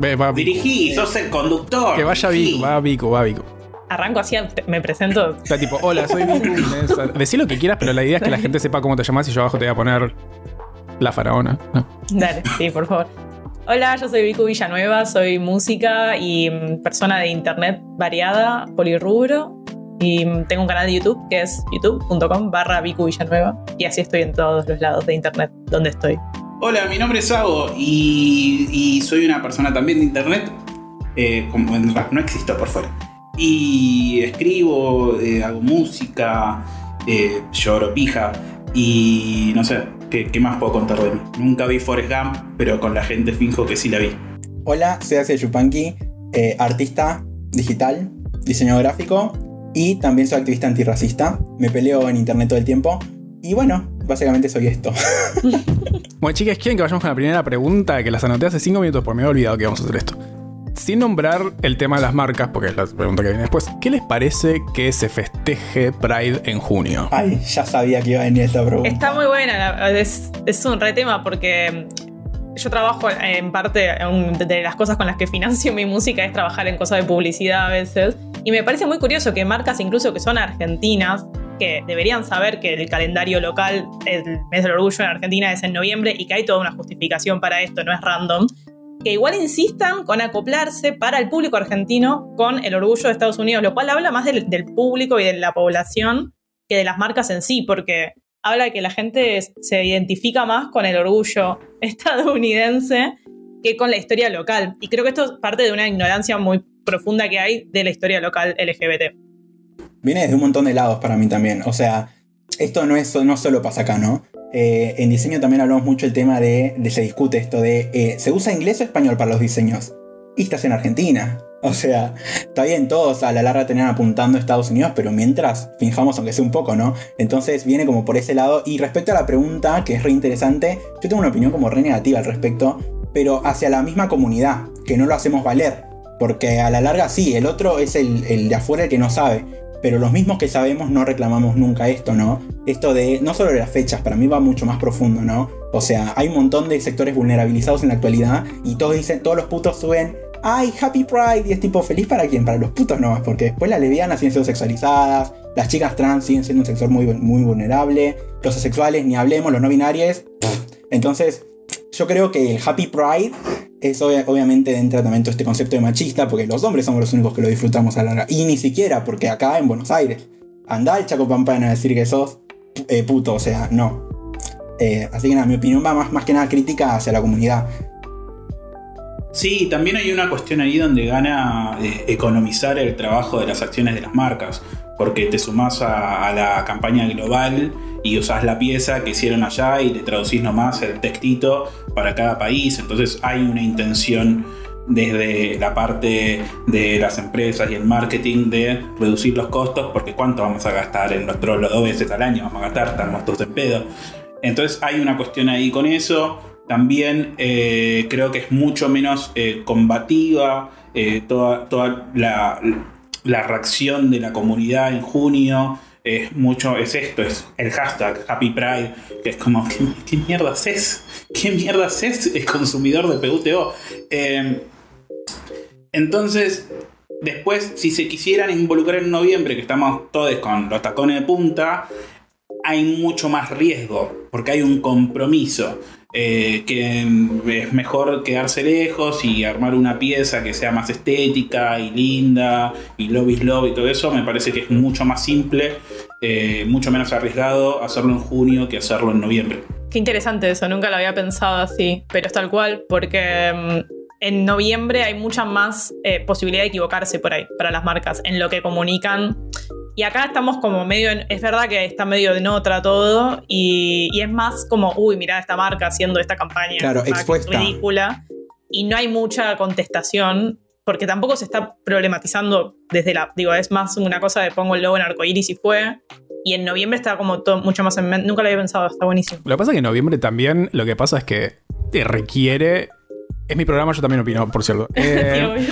Ve, va Vico. Dirigí, sos el conductor. Que vaya. Vico, va Vico, va Vico. Arranco así, me presento. O sea, tipo, hola, soy Vico. Decí lo que quieras, pero la idea es que la gente sepa cómo te llamas y yo abajo te voy a poner la faraona. No. Dale, sí, por favor. Hola, yo soy Vicu Villanueva, soy música y mm, persona de internet variada, polirrubro. Y mm, tengo un canal de YouTube que es youtube.com barra Vicu Villanueva. Y así estoy en todos los lados de internet donde estoy. Hola, mi nombre es Sago y, y soy una persona también de internet. eh, como no existo por fuera. Y escribo, eh, hago música, eh, lloro pija y no sé, ¿qué, qué más puedo contar de mí? Nunca vi Forrest Gump, pero con la gente finjo que sí la vi. Hola, soy Axel Yupanqui, eh, artista digital, diseñador gráfico y también soy activista antirracista. Me peleo en internet todo el tiempo y bueno, básicamente soy esto. Bueno, chicas, ¿quieren que vayamos con la primera pregunta? Que las anoté hace 5 minutos, porque me había olvidado que íbamos a hacer esto. Sin nombrar el tema de las marcas, porque es la pregunta que viene después, ¿qué les parece que se festeje Pride en junio? Ay, ya sabía que iba a venir esta pregunta. Está muy buena, es, es un re tema porque yo trabajo en parte, de las cosas con las que financio mi música es trabajar en cosas de publicidad a veces. Y me parece muy curioso que marcas incluso que son argentinas, que deberían saber que el calendario local, el mes del orgullo en Argentina es en noviembre y que hay toda una justificación para esto, no es random, que igual insistan con acoplarse para el público argentino con el orgullo de Estados Unidos, lo cual habla más del, del público y de la población que de las marcas en sí, porque habla de que la gente se identifica más con el orgullo estadounidense que con la historia local. Y creo que esto es parte de una ignorancia muy profunda que hay de la historia local LGBT. Viene desde un montón de lados para mí también. O sea, esto no, es, no solo pasa acá, ¿no? Eh, en diseño también hablamos mucho el tema de, de se discute esto de, eh, ¿se usa inglés o español para los diseños? Y estás en Argentina. O sea, está bien, todos a la larga tenían apuntando a Estados Unidos, pero mientras finjamos aunque sea un poco, ¿no? Entonces viene como por ese lado. Y respecto a la pregunta, que es re interesante, yo tengo una opinión como re negativa al respecto, pero hacia la misma comunidad, que no lo hacemos valer. Porque a la larga sí, el otro es el, el de afuera el que no sabe. Pero los mismos que sabemos no reclamamos nunca esto, ¿no? Esto de, no solo de las fechas, para mí va mucho más profundo, ¿no? O sea, hay un montón de sectores vulnerabilizados en la actualidad y todos dicen, todos los putos suben, ¡ay, Happy Pride! Y es tipo, ¿feliz para quién? Para los putos nomás, porque después las lesbianas siguen siendo sexualizadas, las chicas trans siguen siendo un sector muy, muy vulnerable, los asexuales, ni hablemos, los no binarios. Entonces, yo creo que el Happy Pride es obvia- obviamente entra también todo este concepto de machista, porque los hombres somos los únicos que lo disfrutamos a la larga. Y ni siquiera, porque acá en Buenos Aires, anda al Chaco Pampana a decir que sos eh, puto, o sea, no. Eh, así que nada, mi opinión va más, más que nada crítica hacia la comunidad. Sí, también hay una cuestión ahí donde gana eh, economizar el trabajo de las acciones de las marcas, porque te sumás a, la campaña global y usás la pieza que hicieron allá y le traducís nomás el textito para cada país, entonces hay una intención desde la parte de las empresas y el marketing de reducir los costos, porque cuánto vamos a gastar en los trollos dos veces al año, vamos a gastar, estamos todos en pedo. Entonces hay una cuestión ahí con eso. También eh, creo que es mucho menos eh, combativa eh, toda, toda la reacción de la comunidad en junio. Es mucho, es esto, es el hashtag Happy Pride, que es como, ¿qué, qué mierda haces? ¿Qué mierda? Es consumidor de PUTO. Eh, entonces, después, si se quisieran involucrar en noviembre, que estamos todos con los tacones de punta, hay mucho más riesgo, porque hay un compromiso. Eh, que es mejor quedarse lejos y armar una pieza que sea más estética y linda y love is love y todo eso, me parece que es mucho más simple, eh, mucho menos arriesgado hacerlo en junio que hacerlo en noviembre. Qué interesante eso, nunca lo había pensado así, pero es tal cual, porque mm, en noviembre hay mucha más eh, posibilidad de equivocarse por ahí para las marcas en lo que comunican. Y acá estamos como medio, en- es verdad que está medio de nota todo y, y es más como, uy, mirá esta marca haciendo esta campaña Claro, expuesta. ridícula. Y no hay mucha contestación porque tampoco se está problematizando desde la, digo, es más una cosa de pongo el logo en arcoiris y fue. Y en noviembre está como todo mucho más en mente. Nunca lo había pensado, está buenísimo. Lo que pasa es que en noviembre también lo que pasa es que te requiere. Es mi programa, yo también opino, por cierto. Eh,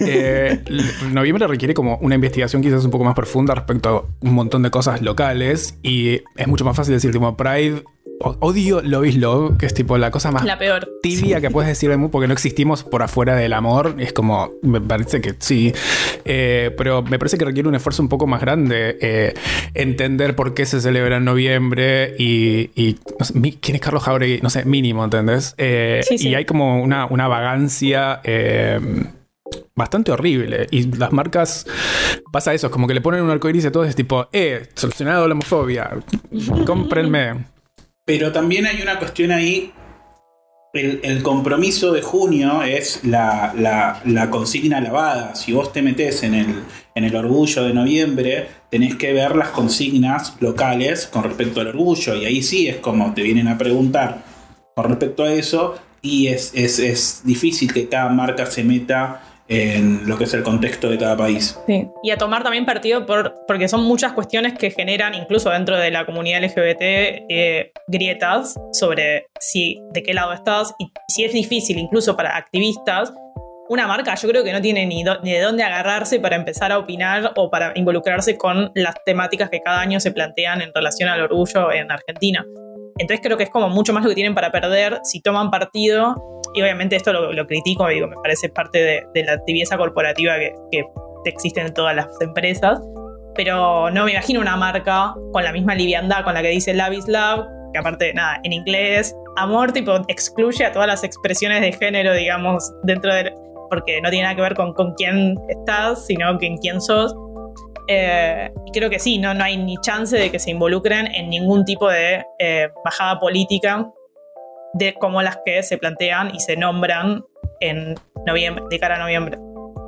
eh, noviembre requiere como una investigación quizás un poco más profunda respecto a un montón de cosas locales y es mucho más fácil decir, tipo, Pride odio Love is Love, que es tipo la cosa más La peor. tibia que puedes decir de mí porque no existimos por afuera del amor. Es como, me parece que sí. Eh, pero me parece que requiere un esfuerzo un poco más grande eh, entender por qué se celebra en noviembre y, y no sé, mi- quién es Carlos Jauregui, no sé, mínimo, ¿entendés? Eh, Sí, sí. Y hay como una, una vagancia. Bastante horrible. Y las marcas pasa eso, es como que le ponen un arcoíris a todos, es tipo, eh, solucionado la homofobia, cómprenme. Pero también hay una cuestión ahí. El, compromiso de junio es la consigna lavada. Si vos te metés en el, en el orgullo de noviembre, tenés que ver las consignas locales con respecto al orgullo. Y ahí sí es como te vienen a preguntar con respecto a eso. Y es, es, es difícil que cada marca se meta en lo que es el contexto de cada país. Sí. Y a tomar también partido por, porque son muchas cuestiones que generan, incluso dentro de la comunidad LGBT, eh, grietas sobre si de qué lado estás y si es difícil, incluso para activistas. Una marca yo creo que no tiene ni, do- ni de dónde agarrarse para empezar a opinar o para involucrarse con las temáticas que cada año se plantean en relación al orgullo en Argentina. Entonces creo que es como mucho más lo que tienen para perder si toman partido. Y obviamente esto lo, lo critico, digo, me parece parte de, la tibieza corporativa que, que existe en todas las empresas. Pero no me imagino una marca con la misma liviandad con la que dice Love is Love, que aparte, nada, en inglés, amor tipo excluye a todas las expresiones de género, digamos, dentro de... porque no tiene nada que ver con, con quién estás, sino en quién sos. Eh, creo que sí, no, no hay ni chance de que se involucren en ningún tipo de eh, bajada política de como las que se plantean y se nombran en noviembre, de cara a noviembre.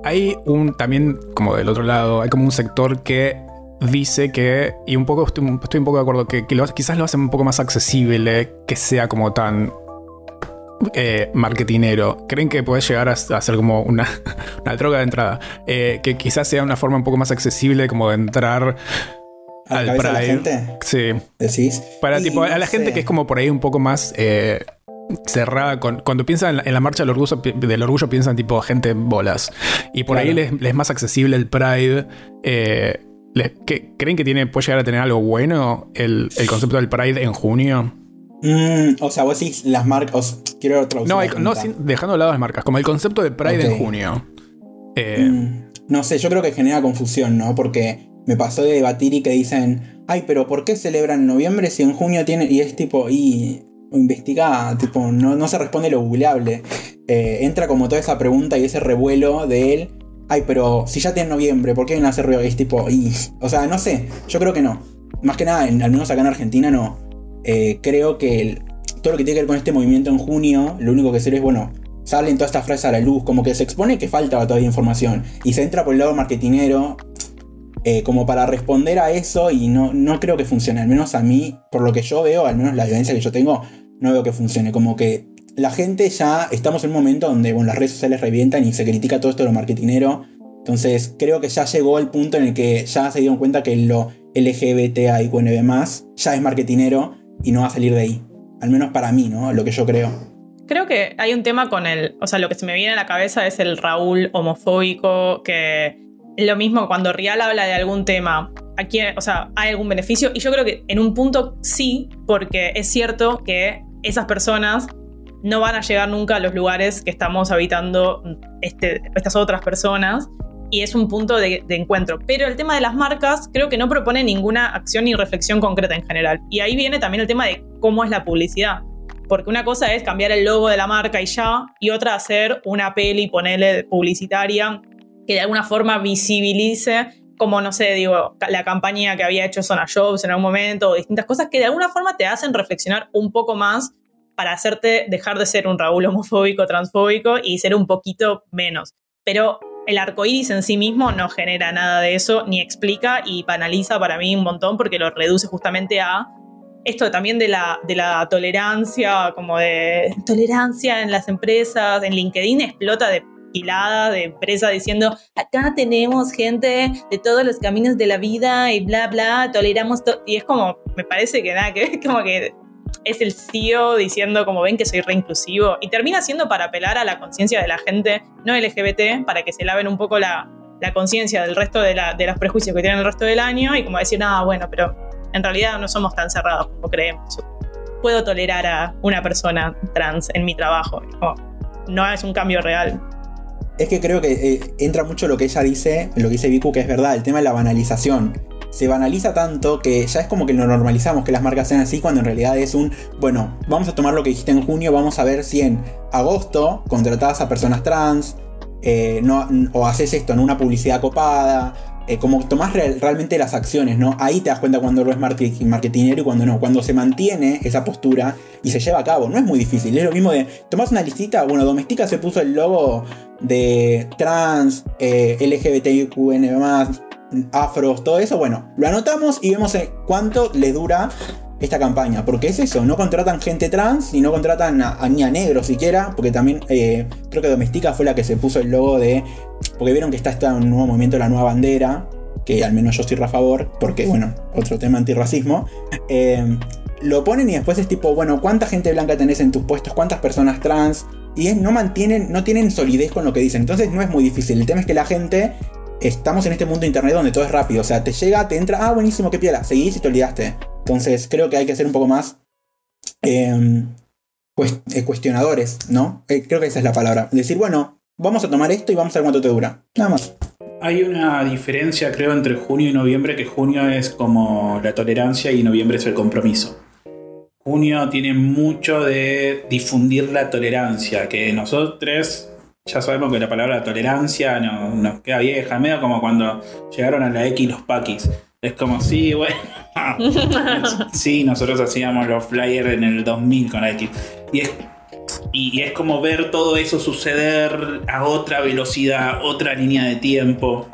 Hay un también, como del otro lado, hay como un sector que dice que, y un poco estoy, estoy un poco de acuerdo, que, quizás lo hacen un poco más accesible, que sea como tan eh, marketinero. ¿Creen que puede llegar a, a ser como una, una droga de entrada? Eh, que quizás sea una forma un poco más accesible como de entrar ¿A la al cabeza de la gente? Sí. Decís. Para Y tipo, a no la gente sé. que es como por ahí un poco más eh, cerrada. con- cuando piensan en la, marcha del orgullo, pi- del orgullo, piensan tipo gente en bolas. Y por ahí les, les es más accesible el Pride. eh, les- ¿qué- ¿Creen que tiene, puede llegar a tener algo bueno el, el concepto del Pride en junio? Mm, o sea, vos decís las marcas. Quiero traducir. No, el- no sin- dejando de lado las marcas, como el concepto de Pride en junio. Eh, Mm, no sé, yo creo que genera confusión, ¿no? Porque me pasó de debatir y que dicen, ay, pero ¿por qué celebran en noviembre si en junio tienen... Y es tipo, y investiga, tipo, no, no se responde lo googleable. Eh, entra como toda esa pregunta y ese revuelo de él, ay, pero si ya tiene noviembre, ¿por qué vienen a hacer ruido? Y es tipo, y... O sea, no sé, yo creo que no. Más que nada, al menos acá en Argentina no. Eh, creo que todo lo que tiene que ver con este movimiento en junio, lo único que sirve es, bueno, salen todas estas frases a la luz, como que se expone que falta todavía información y se entra por el lado marketinero eh, como para responder a eso y no, no creo que funcione, al menos a mí, por lo que yo veo, al menos la evidencia que yo tengo, no veo que funcione, como que la gente ya estamos en un momento donde bueno, las redes sociales revientan y se critica todo esto de lo marketinero, entonces creo que ya llegó el punto en el que ya se dieron cuenta que lo LGBTIQNB+, ya es marketinero y no va a salir de ahí, al menos para mí, ¿no? Lo que yo creo. Creo que hay un tema con el, o sea, lo que se me viene a la cabeza es el Raúl homofóbico, que lo mismo cuando Rial habla de algún tema, aquí, o sea, hay algún beneficio, y yo creo que en un punto sí, porque es cierto que esas personas no van a llegar nunca a los lugares que estamos habitando este, estas otras personas, y es un punto de, encuentro. Pero el tema de las marcas creo que no propone ninguna acción ni reflexión concreta en general. Y ahí viene también el tema de cómo es la publicidad. Porque una cosa es cambiar el logo de la marca y ya, y otra hacer una peli, ponerle publicitaria, que de alguna forma visibilice, como no sé, digo, la campaña que había hecho Zona Jobs en algún momento, o distintas cosas que de alguna forma te hacen reflexionar un poco más para hacerte dejar de ser un Raúl homofóbico, transfóbico y ser un poquito menos. Pero el arco iris en sí mismo no genera nada de eso, ni explica y banaliza para mí un montón porque lo reduce justamente a esto también de la, de la tolerancia, como de tolerancia en las empresas, en LinkedIn explota de pilada de empresa diciendo, acá tenemos gente de todos los caminos de la vida y bla, bla, toleramos todo. Y es como, me parece que nada, que es como que es el CEO diciendo, como ven que soy reinclusivo, y termina siendo para apelar a la conciencia de la gente no LGBT, para que se laven un poco la, la conciencia del resto de, la, de los prejuicios que tienen el resto del año, y como decir, ah, bueno, pero en realidad no somos tan cerrados como creemos. puedo tolerar a una persona trans en mi trabajo. no es un cambio real. Es que creo que eh, entra mucho lo que ella dice, lo que dice Viku, que es verdad, el tema de la banalización se banaliza tanto que ya es como que lo normalizamos que las marcas sean así cuando en realidad es un, bueno, vamos a tomar lo que dijiste en junio, vamos a ver si en agosto contratás a personas trans eh, no, o haces esto en una publicidad copada. Eh, como tomás realmente las acciones, ¿no? Ahí te das cuenta cuando lo es marketingero y cuando no. Cuando se mantiene esa postura y se lleva a cabo. No es muy difícil. Es lo mismo de. Tomás una listita. Bueno, Domestica se puso el logo de trans, eh, LGBTQN, afros, todo eso, bueno, lo anotamos y vemos cuánto le dura esta campaña. Porque es eso, no contratan gente trans y no contratan a, ni a negros siquiera, porque también eh, creo que Domestica fue la que se puso el logo de... Porque vieron que está este nuevo movimiento, la nueva bandera, que al menos yo estoy a favor, porque bueno, otro tema antirracismo. Eh, lo ponen y después es tipo, bueno, ¿cuánta gente blanca tenés en tus puestos? ¿Cuántas personas trans? Y no mantienen, no tienen solidez con lo que dicen. Entonces no es muy difícil. El tema es que la gente estamos en este mundo de internet donde todo es rápido. O sea, te llega, te entra, ah, buenísimo, qué piedra, seguís y te olvidaste. Entonces, creo que hay que ser un poco más em, eh, cuestionadores, ¿no? Eh, creo que esa es la palabra. Decir, bueno, vamos a tomar esto y vamos a ver cuánto te dura. Nada más. Hay una diferencia, creo, entre junio y noviembre, que junio es como la tolerancia y noviembre es el compromiso. Junio tiene mucho de difundir la tolerancia, que nosotros ya sabemos que la palabra tolerancia nos queda vieja, medio como cuando llegaron a la X los paquis. Es como, sí, bueno. sí, nosotros hacíamos los flyers en el 2000 con la X. Y es, y, es como ver todo eso suceder a otra velocidad, otra línea de tiempo.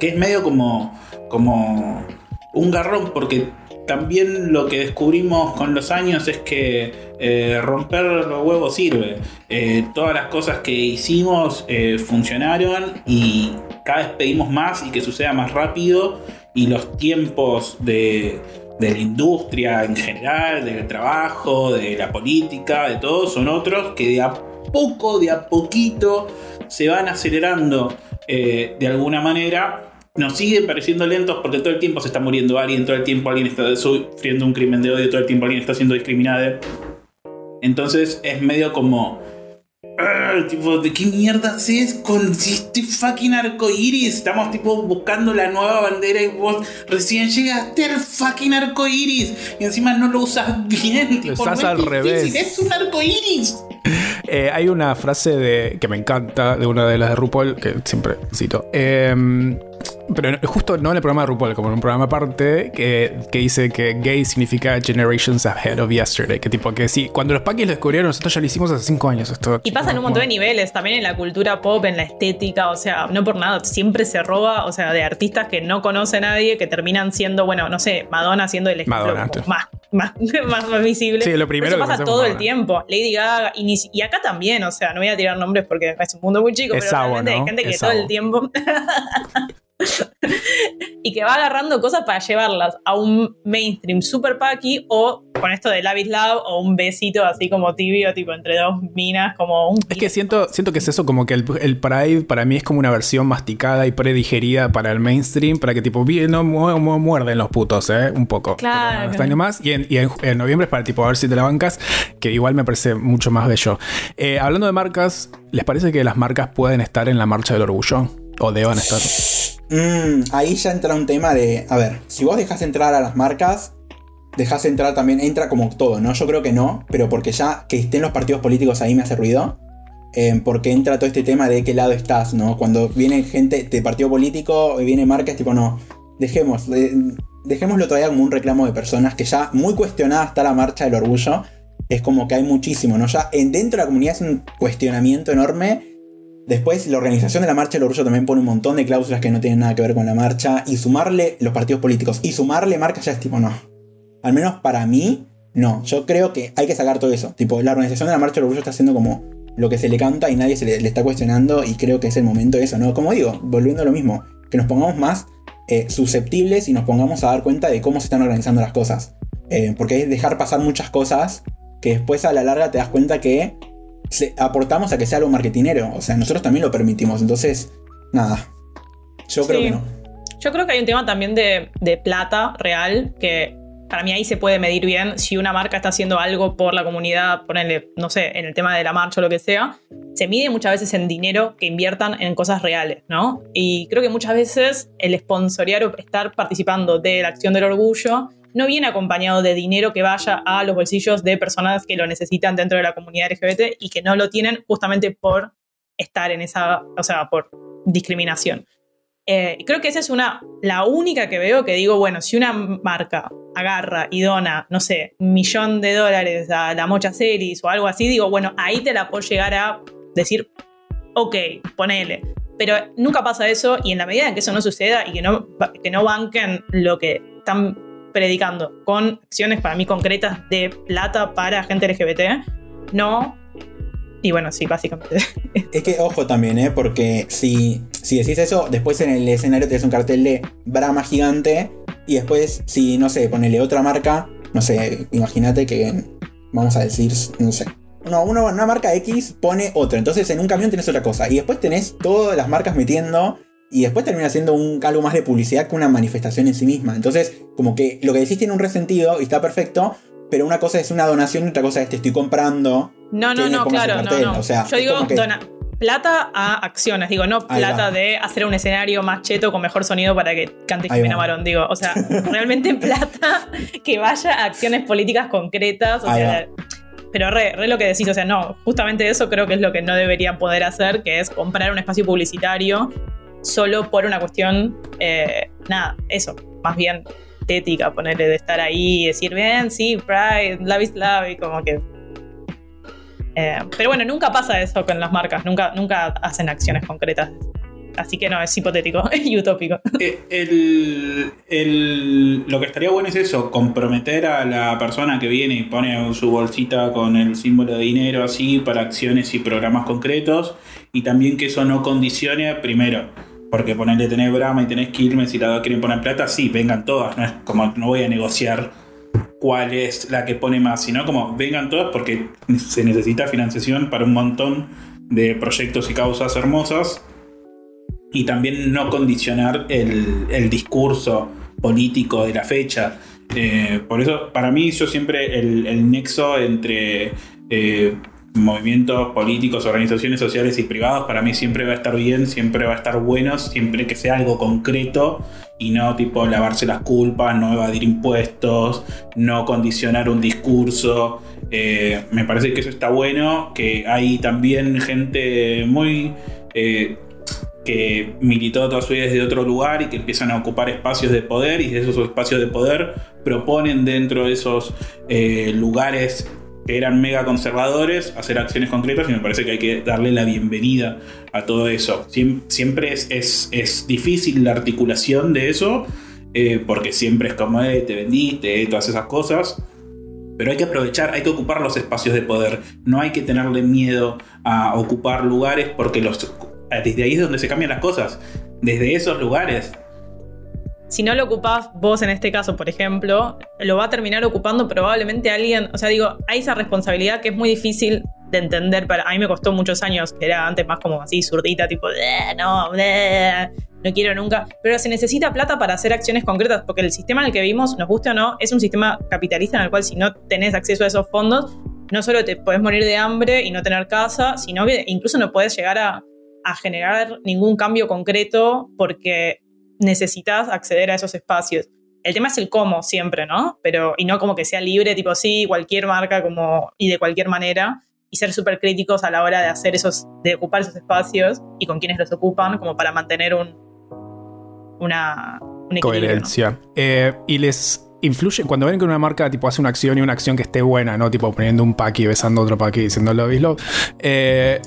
Que es medio como, como un garrón, porque también lo que descubrimos con los años es que eh, romper los huevos sirve. Eh, todas las cosas que hicimos eh, funcionaron y cada vez pedimos más y que suceda más rápido y los tiempos de, de la industria en general, del trabajo, de la política, de todo, son otros que de a poco, de a poquito se van acelerando de alguna manera nos siguen pareciendo lentos porque todo el tiempo se está muriendo alguien, todo el tiempo alguien está sufriendo un crimen de odio, todo el tiempo alguien está siendo discriminado. Entonces es medio como. tipo, ¿de qué mierda haces con este fucking arco iris? Estamos tipo buscando la nueva bandera y vos recién llegaste al fucking arco iris y encima no lo usas bien. Lo al revés. Es un arco iris. Eh, hay una frase de, que me encanta de una de las de RuPaul que siempre cito. Eh, pero justo no en el programa de RuPaul, como en un programa aparte, que, que, dice que gay significa generations ahead of yesterday. Que tipo que sí, cuando los paquis lo descubrieron, nosotros ya lo hicimos hace cinco años. Esto, y pasa en un montón de niveles, también en la cultura pop, en la estética, o sea, no por nada, siempre se roba, o sea, de artistas que no conoce nadie, que terminan siendo, bueno, no sé, Madonna siendo el ejemplo más, más, más, visible. Sí, lo primero Eso pasa todo el tiempo. Lady Gaga, y, acá también, o sea, no voy a tirar nombres porque es un mundo muy chico, pero realmente hay gente que todo el tiempo. y que va agarrando cosas para llevarlas a un mainstream super packy o con esto de Love is Love o un besito así como tibio, tipo entre dos minas, como un... Es que siento, siento que es eso, como que el, Pride para mí es como una versión masticada y predigerida para el mainstream, para que tipo, no muerden los putos, ¿eh? Un poco. Claro. Está más. Y, en, noviembre es para tipo a ver si te la bancas, que igual me parece mucho más bello. Eh, hablando de marcas, ¿les parece que las marcas pueden estar en la marcha del orgullo? ¿O deban estar? Mm, ahí ya entra un tema de, a ver, si vos dejas entrar a las marcas, dejas entrar también, entra como todo, ¿no? Yo creo que no, pero porque ya que estén los partidos políticos ahí me hace ruido. Eh, porque entra todo este tema de qué lado estás, ¿no? Cuando viene gente de partido político, viene marcas, tipo, no, dejemos, dejémoslo todavía como un reclamo de personas que ya muy cuestionada está la marcha del orgullo. Es como que hay muchísimo, ¿no? Ya en, dentro de la comunidad es un cuestionamiento enorme Después, la organización de la marcha del orgullo también pone un montón de cláusulas que no tienen nada que ver con la marcha. Y sumarle los partidos políticos y sumarle marcas ya es tipo, no. Al menos para mí, no. Yo creo que hay que sacar todo eso. Tipo, la organización de la marcha del orgullo está haciendo como lo que se le canta y nadie se le, está cuestionando. Y creo que es el momento de eso, ¿no? Como digo, volviendo a lo mismo, que nos pongamos más eh, susceptibles y nos pongamos a dar cuenta de cómo se están organizando las cosas. Eh, porque es dejar pasar muchas cosas que después a la larga te das cuenta que aportamos a que sea algo marketinero. O sea, nosotros también lo permitimos. Entonces, nada. Yo creo que no. Yo creo que hay un tema también de, plata real que para mí ahí se puede medir bien si una marca está haciendo algo por la comunidad, ponerle, no sé, en el tema de la marcha o lo que sea. Se mide muchas veces en dinero que inviertan en cosas reales, ¿no? Y creo que muchas veces el sponsorear o estar participando de la acción del orgullo no viene acompañado de dinero que vaya a los bolsillos de personas que lo necesitan dentro de la comunidad LGBT y que no lo tienen justamente por estar en esa, o sea, por discriminación. Eh, creo que esa es una, la única que veo que digo, bueno, si una marca agarra y dona, no sé, millón de dólares a la Mocha Series o algo así, digo, bueno, ahí te la puedo llegar a decir, ok, ponele. Pero nunca pasa eso y en la medida en que eso no suceda y que no, que no banquen lo que están predicando con acciones para mí concretas de plata para gente LGBT, no. Y bueno, sí, básicamente. Es que ojo también, ¿eh? Porque si, si decís eso, después en el escenario tenés un cartel de Brahma gigante y después, si, no sé, ponele otra marca, no sé, imagínate que, vamos a decir, no sé, no, una, una, marca X pone otra. Entonces en un camión tenés otra cosa. Y después tenés todas las marcas metiendo y después termina siendo un algo más de publicidad que una manifestación en sí misma. Entonces, como que lo que decís tiene un resentido y está perfecto, pero una cosa es una donación y otra cosa es te estoy comprando. No, no, no, claro, no, no. Yo digo plata a acciones, digo, no plata de hacer un escenario más cheto con mejor sonido para que cante Jimena Barón, digo, o sea, realmente plata que vaya a acciones políticas concretas, o sea, pero re, re, lo que decís, o sea, no, justamente eso creo que es lo que no deberían poder hacer, que es comprar un espacio publicitario solo por una cuestión, eh, nada, eso, más bien tética, ponerle de estar ahí y decir, bien, sí, Pride, love is love, y como que... Eh, pero bueno, nunca pasa eso con las marcas, nunca, nunca hacen acciones concretas. Así que no, es hipotético y utópico. Eh, el, lo que estaría bueno es eso, comprometer a la persona que viene y pone su bolsita con el símbolo de dinero así para acciones y programas concretos y también que eso no condicione primero porque ponerle tenés Brahma y tenés Quilmes y la dos quieren poner plata, sí, vengan todas. No es como no voy a negociar cuál es la que pone más, sino como vengan todas porque se necesita financiación para un montón de proyectos y causas hermosas. Y también no condicionar el, discurso político de la fecha. Eh, por eso, para mí, yo siempre el, nexo entre eh, movimientos políticos, organizaciones sociales y privados, para mí siempre va a estar bien, siempre va a estar bueno, siempre que sea algo concreto y no tipo lavarse las culpas, no evadir impuestos, no condicionar un discurso. Eh, me parece que eso está bueno, que hay también gente muy... Eh, que militó toda su vida desde otro lugar y que empiezan a ocupar espacios de poder y de esos espacios de poder proponen dentro de esos eh, lugares eran mega conservadores, hacer acciones concretas y me parece que hay que darle la bienvenida a todo eso. siempre es, es, difícil la articulación de eso, eh, porque siempre es como, eh, te vendiste, eh, todas esas cosas. Pero hay que aprovechar, hay que ocupar los espacios de poder. No hay que tenerle miedo a ocupar lugares porque los, desde ahí es donde se cambian las cosas. Desde esos lugares si no lo ocupás vos en este caso, por ejemplo, lo va a terminar ocupando probablemente alguien. O sea, digo, hay esa responsabilidad que es muy difícil de entender. Para, a mí me costó muchos años, que era antes más como así, zurdita, tipo, no, no quiero nunca. Pero se necesita plata para hacer acciones concretas, porque el sistema en el que vivimos, nos guste o no, es un sistema capitalista en el cual si no tenés acceso a esos fondos, no solo te podés morir de hambre y no tener casa, sino que incluso no podés llegar a generar ningún cambio concreto porque necesitas acceder a esos espacios. El tema es el cómo siempre, ¿no? Pero, y no como que sea libre, tipo sí, cualquier marca como, y de cualquier manera, y ser súper críticos a la hora de hacer esos, de ocupar esos espacios y con quienes los ocupan, como para mantener un, una, coherencia. Eh, y les influye, cuando ven que una marca tipo hace una acción y una acción que esté buena, ¿no? Tipo poniendo un pack besando otro pack y diciendo love is love. Eh,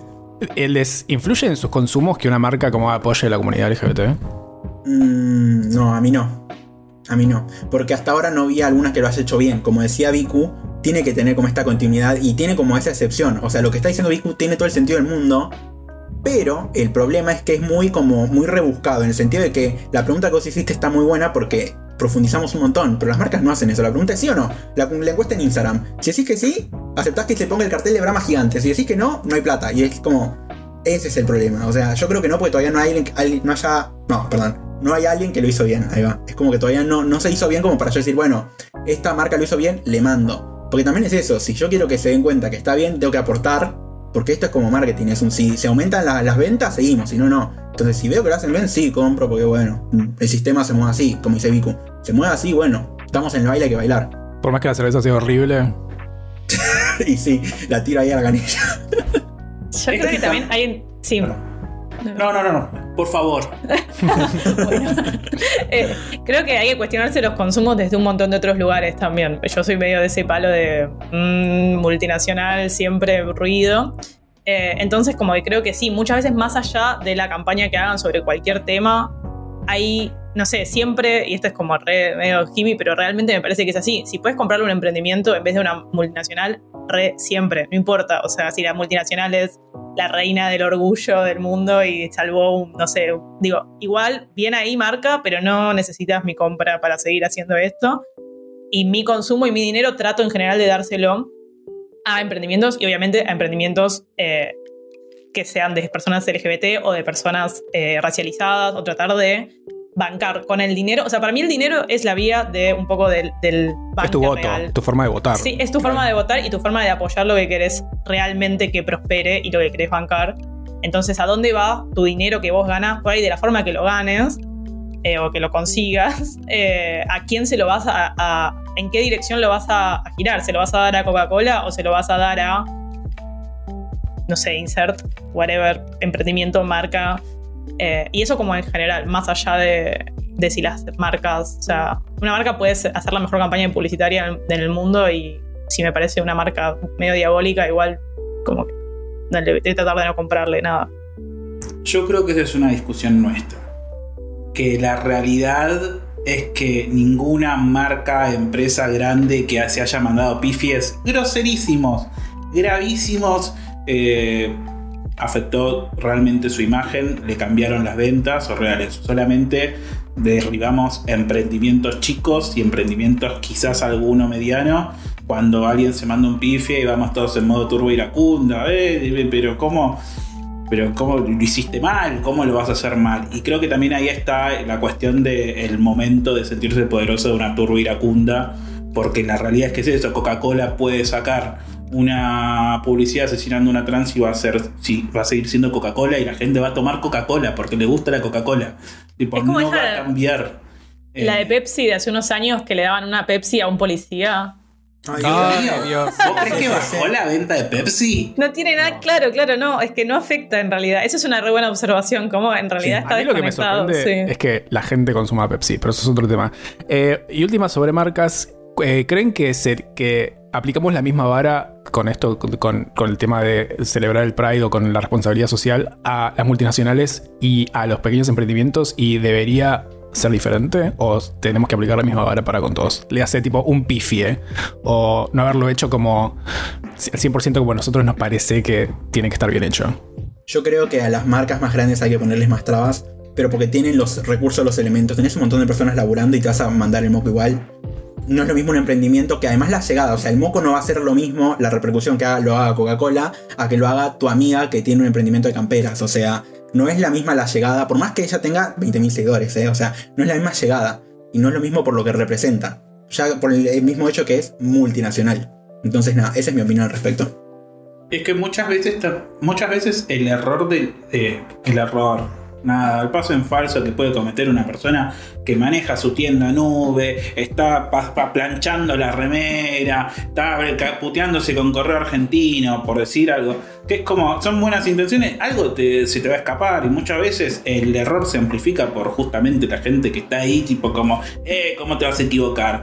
¿Les influye en sus consumos que una marca como apoye la comunidad LGBT? Mm, no, a mí no. A mí no. Porque hasta ahora no vi algunas que lo has hecho bien. Como decía Viku, tiene que tener como esta continuidad y tiene como esa excepción. O sea, lo que está diciendo Viku tiene todo el sentido del mundo. Pero el problema es que es muy como muy rebuscado. En el sentido de que la pregunta que vos hiciste está muy buena porque profundizamos un montón. Pero las marcas no hacen eso. La pregunta es sí o no. La, encuesta en Instagram. Si decís que sí, aceptás que se ponga el cartel de Brahma gigante. Si decís que no, no hay plata. Y es como. Ese es el problema. O sea, yo creo que no, porque todavía no hay, no haya. No, perdón no hay alguien que lo hizo bien. Ahí va. Es como que todavía no, no se hizo bien como para yo decir, bueno, esta marca lo hizo bien, le mando. Porque también es eso, si yo quiero que se den cuenta que está bien, tengo que aportar, porque esto es como marketing, es un si se aumentan las ventas, seguimos, si no, no. Entonces, si veo que lo hacen bien, sí, compro, porque bueno, el sistema se mueve así, como dice Viku. Se mueve así, bueno, estamos en el baile, hay que bailar. Por más que la cerveza sea horrible. y sí, la tiro ahí a la canilla. Yo creo que también hay. Sí. No, no, no, no. Por favor. eh, creo que hay que cuestionarse los consumos desde un montón de otros lugares también. Yo soy medio de ese palo de mm, multinacional, siempre ruido. Eh, entonces, como que creo que sí, muchas veces más allá de la campaña que hagan sobre cualquier tema, hay, no sé, siempre, y esto es como re, medio hippie, pero realmente me parece que es así. Si puedes comprarle un emprendimiento en vez de una multinacional, re siempre, no importa. O sea, si la multinacional es la reina del orgullo del mundo y salvó, un, no sé, digo, igual, bien ahí marca, pero no necesitas mi compra para seguir haciendo esto. Y mi consumo y mi dinero trato en general de dárselo a emprendimientos y obviamente a emprendimientos eh, que sean de personas LGBT o de personas eh, racializadas o tratar de bancar con el dinero. O sea, para mí el dinero es la vía de un poco del, del Es tu voto, tu forma de votar. Sí, es tu forma de votar y tu forma de apoyar lo que querés realmente que prospere y lo que querés bancar. Entonces, ¿a dónde va tu dinero que vos ganas? Por ahí, de la forma que lo ganes eh, o que lo consigas, eh, ¿a quién se lo vas a, ¿En qué dirección lo vas a, a girar? ¿Se lo vas a dar a Coca-Cola o se lo vas a dar a no sé, insert, whatever, emprendimiento, marca, eh, y eso como en general, más allá de, si las marcas, o sea, una marca puede hacer la mejor campaña publicitaria en, el mundo y si me parece una marca medio diabólica, igual como que de tratar de no comprarle nada. Yo creo que esa es una discusión nuestra. Que la realidad es que ninguna marca, empresa grande que se haya mandado pifies groserísimos, gravísimos, eh, afectó realmente su imagen, le cambiaron las ventas o reales. Solamente derribamos emprendimientos chicos y emprendimientos quizás alguno mediano. Cuando alguien se manda un pifie y vamos todos en modo turbo iracunda, eh, pero ¿cómo? Pero ¿cómo lo hiciste mal? ¿Cómo lo vas a hacer mal? Y creo que también ahí está la cuestión del momento de sentirse poderoso de una turbo iracunda, porque la realidad es que es eso, Coca-Cola puede sacar una publicidad asesinando a una trans y va a ser va a seguir siendo Coca-Cola y la gente va a tomar Coca-Cola porque le gusta la Coca-Cola. Tipo, no va a cambiar. La de eh, Pepsi de hace unos años que le daban una Pepsi a un policía. Ay, Dios. ¿Vos crees que bajó la venta de Pepsi? No tiene nada, claro, claro, no, es que no afecta en realidad. Eso es una re buena observación, como en realidad está a mí lo que me sorprende es que la gente consuma Pepsi, pero eso es otro tema. Eh, y última sobre marcas, eh, ¿creen que, ser, que aplicamos la misma vara con esto, con, el tema de celebrar el Pride o con la responsabilidad social a las multinacionales y a los pequeños emprendimientos y debería ser diferente o tenemos que aplicar la misma vara para con todos. Le hace tipo un pifie o no haberlo hecho como al 100% como a nosotros nos parece que tiene que estar bien hecho. Yo creo que a las marcas más grandes hay que ponerles más trabas, pero porque tienen los recursos, los elementos. Tenés un montón de personas laburando y te vas a mandar el moco igual no es lo mismo un emprendimiento que además la llegada, o sea, el moco no va a ser lo mismo la repercusión que lo haga Coca-Cola a que lo haga tu amiga que tiene un emprendimiento de camperas, o sea, no es la misma la llegada, por más que ella tenga 20.000 seguidores, ¿eh? o sea, no es la misma llegada y no es lo mismo por lo que representa, ya por el mismo hecho que es multinacional. Entonces, nada, esa es mi opinión al respecto. Es que muchas veces, muchas veces el error del el error nada, el paso en falso que puede cometer una persona que maneja su tienda nube, está planchando la remera, está puteándose con correo argentino, por decir algo, que es como, son buenas intenciones, algo se te va a escapar y muchas veces el error se amplifica por justamente la gente que está ahí, tipo como, eh, ¿cómo te vas a equivocar?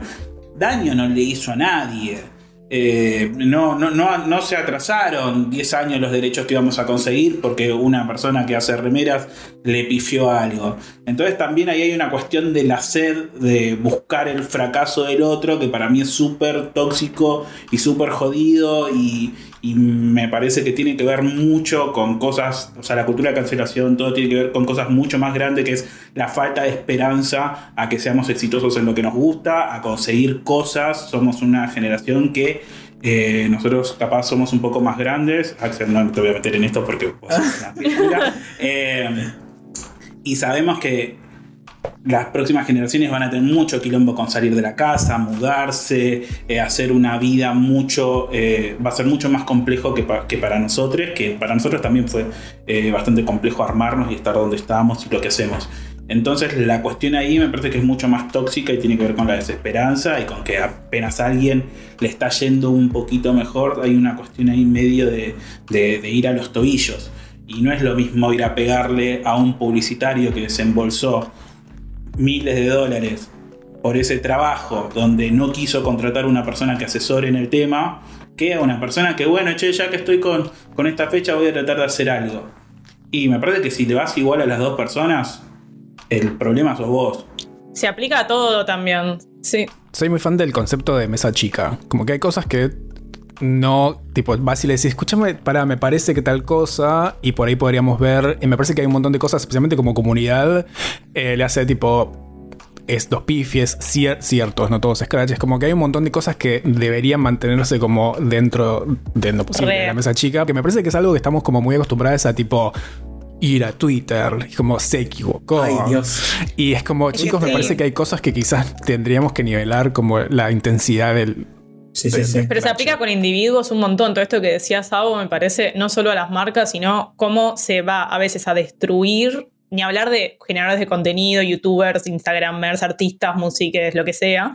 Daño no le hizo a nadie eh, no, no, no, se atrasaron 10 años los derechos que íbamos a conseguir porque una persona que hace remeras le pifió algo. Entonces también ahí hay una cuestión de la sed de buscar el fracaso del otro que para mí es súper tóxico y súper jodido y, y me parece que tiene que ver mucho con cosas, o sea, la cultura de cancelación, todo tiene que ver con cosas mucho más grandes, que es la falta de esperanza a que seamos exitosos en lo que nos gusta, a conseguir cosas. Somos una generación que eh, nosotros capaz somos un poco más grandes. Axel, no te voy a meter en esto porque una. Eh, y sabemos que las próximas generaciones van a tener mucho quilombo con salir de la casa, mudarse, eh, hacer una vida mucho, eh, va a ser mucho más complejo que, que, para nosotros, que para nosotros también fue eh, bastante complejo armarnos y estar donde estábamos y lo que hacemos. Entonces la cuestión ahí me parece que es mucho más tóxica y tiene que ver con la desesperanza y con que apenas alguien le está yendo un poquito mejor, hay una cuestión ahí medio de, de ir a los tobillos. Y no es lo mismo ir a pegarle a un publicitario que desembolsó miles de dólares por ese trabajo donde no quiso contratar una persona que asesore en el tema, que a una persona que, bueno, che, ya que estoy con, con esta fecha voy a tratar de hacer algo. Y me parece que si te vas igual a las dos personas, el problema sos vos. Se aplica a todo también, sí. Soy muy fan del concepto de mesa chica. Como que hay cosas que no, tipo, vas y le decís, escúchame, para, me parece que tal cosa, y por ahí podríamos ver, y me parece que hay un montón de cosas, especialmente como comunidad, eh, le hace tipo estos pifies ciertos, no todos scratches, como que hay un montón de cosas que deberían mantenerse como dentro de lo posible de la mesa chica, que me parece que es algo que estamos como muy acostumbrados a tipo ir a Twitter, y como se equivocó. Ay, Dios. Y es como, chicos, me parece que hay cosas que quizás tendríamos que nivelar como la intensidad del, Sí, sí, sí. Pero se aplica con individuos un montón. Todo esto que decía Sabo me parece no solo a las marcas, sino cómo se va a veces a destruir, ni hablar de generadores de contenido, youtubers, instagramers, artistas, músicos, lo que sea.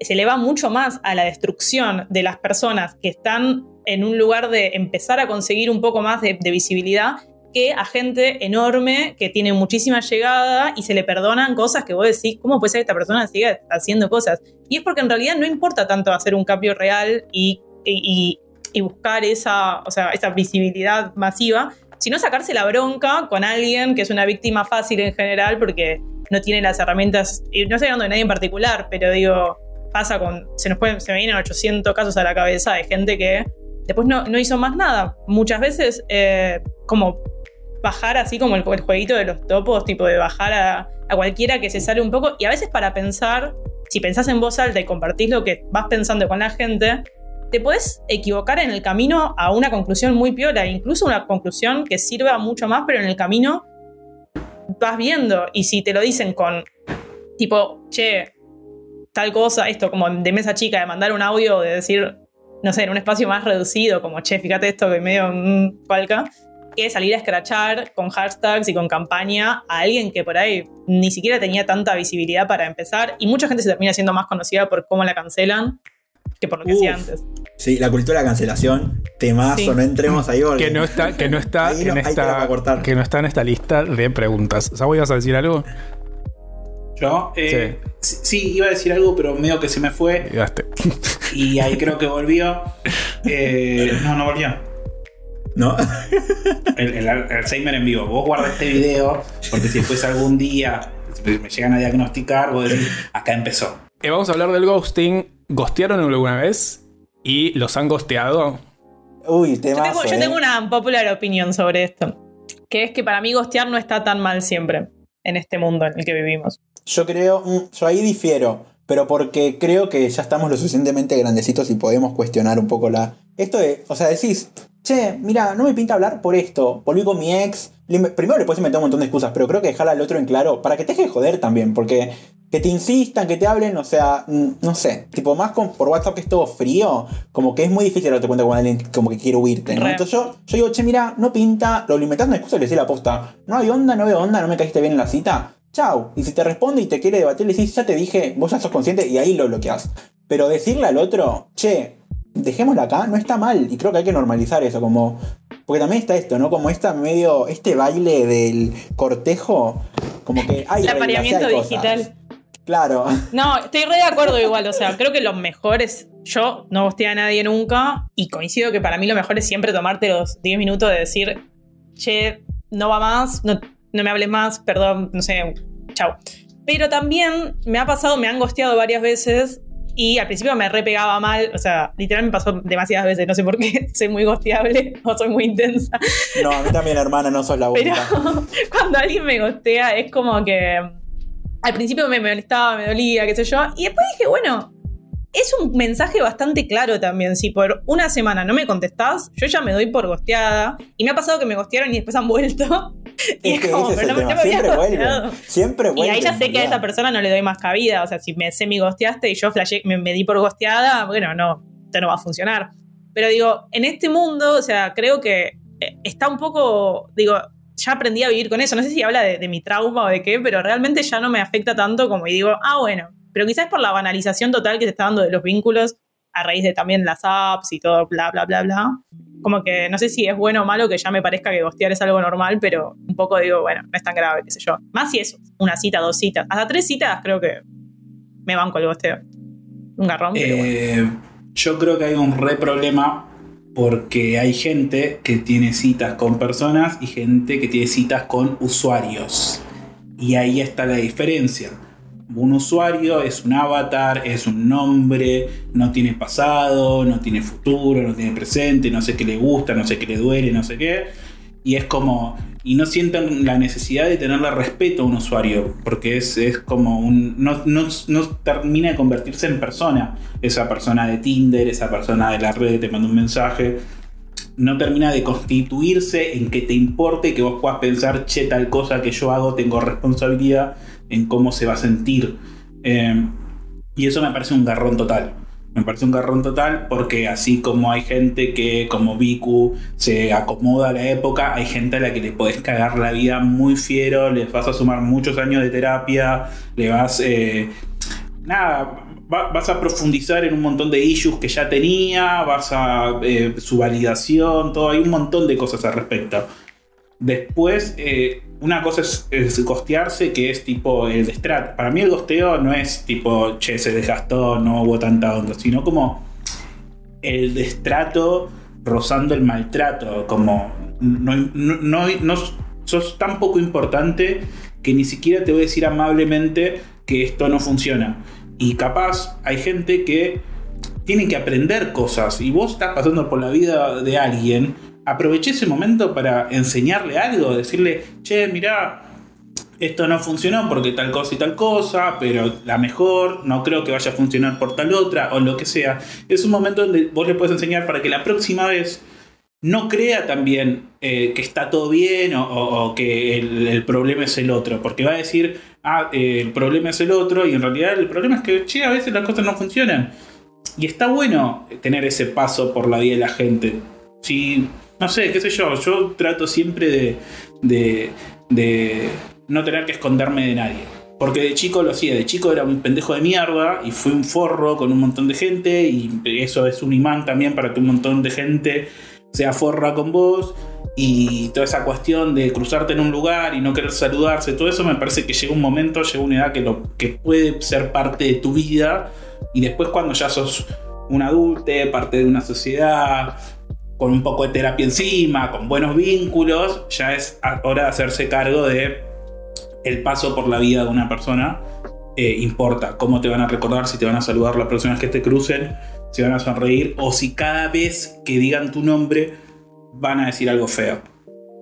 Se le va mucho más a la destrucción de las personas que están en un lugar de empezar a conseguir un poco más de, de visibilidad que a gente enorme que tiene muchísima llegada y se le perdonan cosas que vos decís, ¿cómo puede ser que esta persona siga haciendo cosas? Y es porque en realidad no importa tanto hacer un cambio real y, y, buscar esa, o sea, esa visibilidad masiva, sino sacarse la bronca con alguien que es una víctima fácil en general porque no tiene las herramientas, y no estoy hablando de nadie en particular, pero digo, pasa con, se nos pueden, se me vienen 800 casos a la cabeza de gente que después no, no hizo más nada. Muchas veces, eh, como bajar así como el, jueguito de los topos, tipo de bajar a, cualquiera que se sale un poco. Y a veces para pensar, si pensás en voz alta y compartís lo que vas pensando con la gente, te puedes equivocar en el camino a una conclusión muy piola, incluso una conclusión que sirva mucho más, pero en el camino vas viendo. Y si te lo dicen con tipo, che, tal cosa, esto como de mesa chica, de mandar un audio, de decir, no sé, en un espacio más reducido, como, che, fíjate esto que medio un falca, que salir a escrachar con hashtags y con campaña a alguien que por ahí ni siquiera tenía tanta visibilidad para empezar y mucha gente se termina siendo más conocida por cómo la cancelan que por lo que hacía antes. Sí, la cultura de la cancelación, temazo, no entremos ahí porque... Que no está, que no está, en esta, que no está en esta lista de preguntas. ¿Sabes, ibas a decir algo? ¿Yo? Eh, sí. iba a decir algo, pero medio que se me fue. Y ahí creo que volvió. Eh, no, no volvió. ¿No? el, Alzheimer en vivo. Vos guarda este video, porque si después algún día me llegan a diagnosticar, vos decís, acá empezó. Eh, vamos a hablar del ghosting. ¿Gostearon alguna vez? ¿Y los han gosteado? Uy, yo tengo, yo tengo una popular opinión sobre esto. Que es que para mí gostear no está tan mal siempre en este mundo en el que vivimos. Yo creo, mm, yo ahí difiero, pero porque creo que ya estamos lo suficientemente grandecitos y podemos cuestionar un poco la... Esto de, o sea, decís, che, mira, no me pinta hablar por esto, volví con mi ex. Primero después se un montón de excusas, pero creo que dejarle al otro en claro para que te deje de joder también, porque que te insistan, que te hablen, o sea, no sé, tipo más con, por WhatsApp que es todo frío, como que es muy difícil darte cuenta con alguien como que quiere huirte, ¿no? Entonces yo, yo digo, che, mira, no pinta, lo alimentando excusa y le decís la posta, no hay onda, no veo onda, no me caíste bien en la cita, chau. Y si te responde y te quiere debatir, le decís, ya te dije, vos ya sos consciente y ahí lo bloqueas. Pero decirle al otro, che, dejémosla acá, no está mal. Y creo que hay que normalizar eso, como. Porque también está esto, ¿no? Como esta medio. Este baile del cortejo. Como que hay. El apareamiento digital. Claro. No, estoy re de acuerdo igual. O sea, creo que lo mejor es. Yo no bosteé a nadie nunca. Y coincido que para mí lo mejor es siempre tomarte los 10 minutos de decir. Che, no va más, no, no me hables más, perdón, no sé, chao. Pero también me ha pasado, me han gosteado varias veces y al principio me repegaba mal, o sea, literal me pasó demasiadas veces, no sé por qué, soy muy gosteable o soy muy intensa. No, a mí también, hermana, no sos la única. Pero cuando alguien me gostea es como que al principio me molestaba, me dolía, qué sé yo, y después dije, bueno, es un mensaje bastante claro también. Si por una semana no me contestás, yo ya me doy por gosteada. Y me ha pasado que me gostearon y después han vuelto. Y es como, pero no, no me siempre vuelve. gosteado. Siempre vuelve. Y ahí ya sé que a esa persona no le doy más cabida. O sea, si me semi gosteaste y yo flashé, me, me di por gosteada, bueno, no, esto no va a funcionar. Pero digo, en este mundo, o sea, creo que eh, está un poco, digo, ya aprendí a vivir con eso. No sé si habla de, de mi trauma o de qué, pero realmente ya no me afecta tanto como y digo, ah, bueno. Pero quizás por la banalización total que se está dando de los vínculos a raíz de también las apps y todo, bla, bla, bla, bla. Como que no sé si es bueno o malo que ya me parezca que gostear es algo normal, pero un poco digo, bueno, no es tan grave, qué sé yo. Más si es una cita, dos citas. Hasta tres citas creo que me banco el gosteo. Un garrón. Eh, yo creo que hay un re problema porque hay gente que tiene citas con personas y gente que tiene citas con usuarios. Y ahí está la diferencia. Un usuario es un avatar, es un nombre, no tiene pasado, no tiene futuro, no tiene presente, no sé qué le gusta, no sé qué le duele, no sé qué. Y es como. Y no sienten la necesidad de tenerle respeto a un usuario, porque es, es como un. No, no, no termina de convertirse en persona. Esa persona de Tinder, esa persona de la red te manda un mensaje. No termina de constituirse en que te importe que vos puedas pensar, che, tal cosa que yo hago, tengo responsabilidad en cómo se va a sentir. Eh, y eso me parece un garrón total. Me parece un garrón total porque así como hay gente que como Viku se acomoda a la época, hay gente a la que le podés cagar la vida muy fiero, les vas a sumar muchos años de terapia, le vas... eh, nada, va- vas a profundizar en un montón de issues que ya tenía, vas a... eh, su validación, todo, hay un montón de cosas al respecto. Después, eh, una cosa es, es gostearse, que es tipo el Strat. Para mí el gosteo no es tipo, che, se desgastó, no hubo tanta onda, sino como el destrato rozando el maltrato, como no, no, no sos tan poco importante que ni siquiera te voy a decir amablemente que esto no funciona. Y capaz hay gente que tiene que aprender cosas y vos estás pasando por la vida de alguien, aproveché ese momento para enseñarle algo, decirle, che, mirá, esto no funcionó porque tal cosa y tal cosa, pero la mejor, no creo que vaya a funcionar por tal otra, o lo que sea. Es un momento donde vos le puedes enseñar para que la próxima vez no crea también eh, que está todo bien o, que el, problema es el otro, porque va a decir, ah, el problema es el otro, y en realidad el problema es que, che, a veces las cosas no funcionan. Y está bueno tener ese paso por la vida de la gente. Si, no sé, qué sé yo, yo trato siempre de, de, no tener que esconderme de nadie. Porque de chico lo hacía, de chico era un pendejo de mierda y fui un forro con un montón de gente y eso es un imán también para que un montón de gente sea forra con vos y toda esa cuestión de cruzarte en un lugar y no querer saludarse, todo eso me parece que llega un momento, llega una edad que, lo, que puede ser parte de tu vida y después cuando ya sos un adulte, parte de una sociedad, con un poco de terapia encima, con buenos vínculos, ya es hora de hacerse cargo de el paso por la vida de una persona. eh, importa cómo te van a recordar, si te van a saludar las personas que te crucen, si van a sonreír o si cada vez que digan tu nombre van a decir algo feo.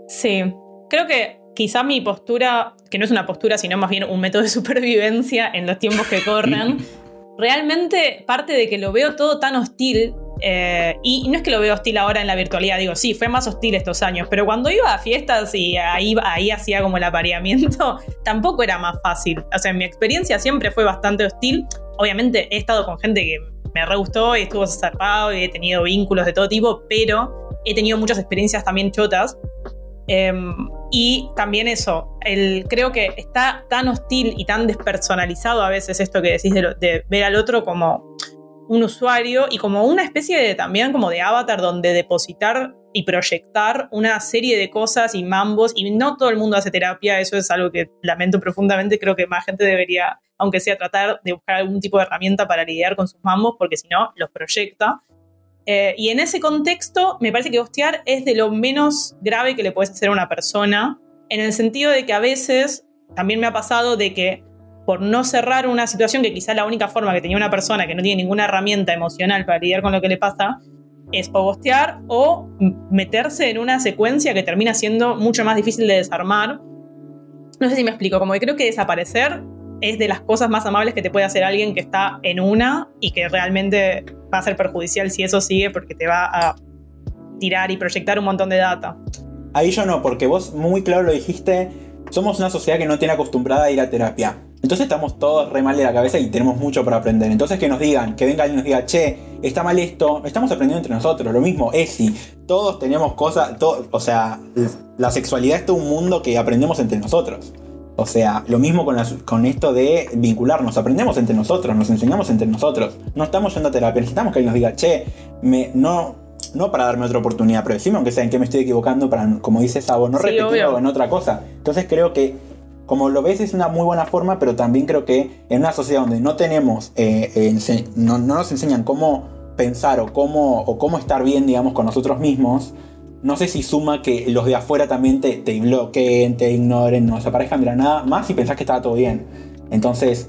Sí, creo que quizá mi postura, que no es una postura, sino más bien un método de supervivencia en los tiempos que corren, realmente parte de que lo veo todo tan hostil. Eh, y no es que lo veo hostil ahora en la virtualidad, digo, sí, fue más hostil estos años, pero cuando iba a fiestas y ahí, ahí hacía como el apareamiento, tampoco era más fácil. O sea, mi experiencia siempre fue bastante hostil. Obviamente he estado con gente que me re gustó y estuvo zarpado y he tenido vínculos de todo tipo, pero he tenido muchas experiencias también chotas. Em, y también eso, el, creo que está tan hostil y tan despersonalizado a veces esto que decís de, lo- de ver al otro como un usuario y como una especie de también como de avatar donde depositar y proyectar una serie de cosas y mambos y no todo el mundo hace terapia, eso es algo que lamento profundamente, creo que más gente debería, aunque sea tratar de buscar algún tipo de herramienta para lidiar con sus mambos porque si no los proyecta. Eh, y en ese contexto, me parece que hostear es de lo menos grave que le puedes hacer a una persona, en el sentido de que a veces también me ha pasado de que por no cerrar una situación que quizá la única forma que tenía una persona que no tiene ninguna herramienta emocional para lidiar con lo que le pasa es o hostear o meterse en una secuencia que termina siendo mucho más difícil de desarmar. No sé si me explico, como que creo que desaparecer es de las cosas más amables que te puede hacer alguien que está en una y que realmente va a ser perjudicial si eso sigue porque te va a tirar y proyectar un montón de data. ahí yo no, porque vos muy claro lo dijiste, somos una sociedad que no tiene acostumbrada a ir a terapia. Entonces estamos todos re mal de la cabeza y tenemos mucho para aprender. Entonces que nos digan, que venga alguien y nos diga, che, está mal esto, estamos aprendiendo entre nosotros. Lo mismo, Esi, todos tenemos cosas, o sea, la sexualidad es todo un mundo que aprendemos entre nosotros. O sea, lo mismo con, con esto de vincularnos, aprendemos entre nosotros, nos enseñamos entre nosotros. No estamos yendo a terapia, necesitamos que alguien nos diga, che, me, no, no para darme otra oportunidad, pero decime aunque sea en qué me estoy equivocando para, como dice Sabo, no repetirlo en otra cosa. Entonces creo que como lo ves es una muy buena forma, pero también creo que en una sociedad donde no tenemos, eh, no, nos enseñan cómo pensar o cómo, o cómo estar bien, digamos, con nosotros mismos, no sé si suma que los de afuera también te, te bloqueen, te ignoren, no se aparezcan de la nada, más y pensás que estaba todo bien. Entonces,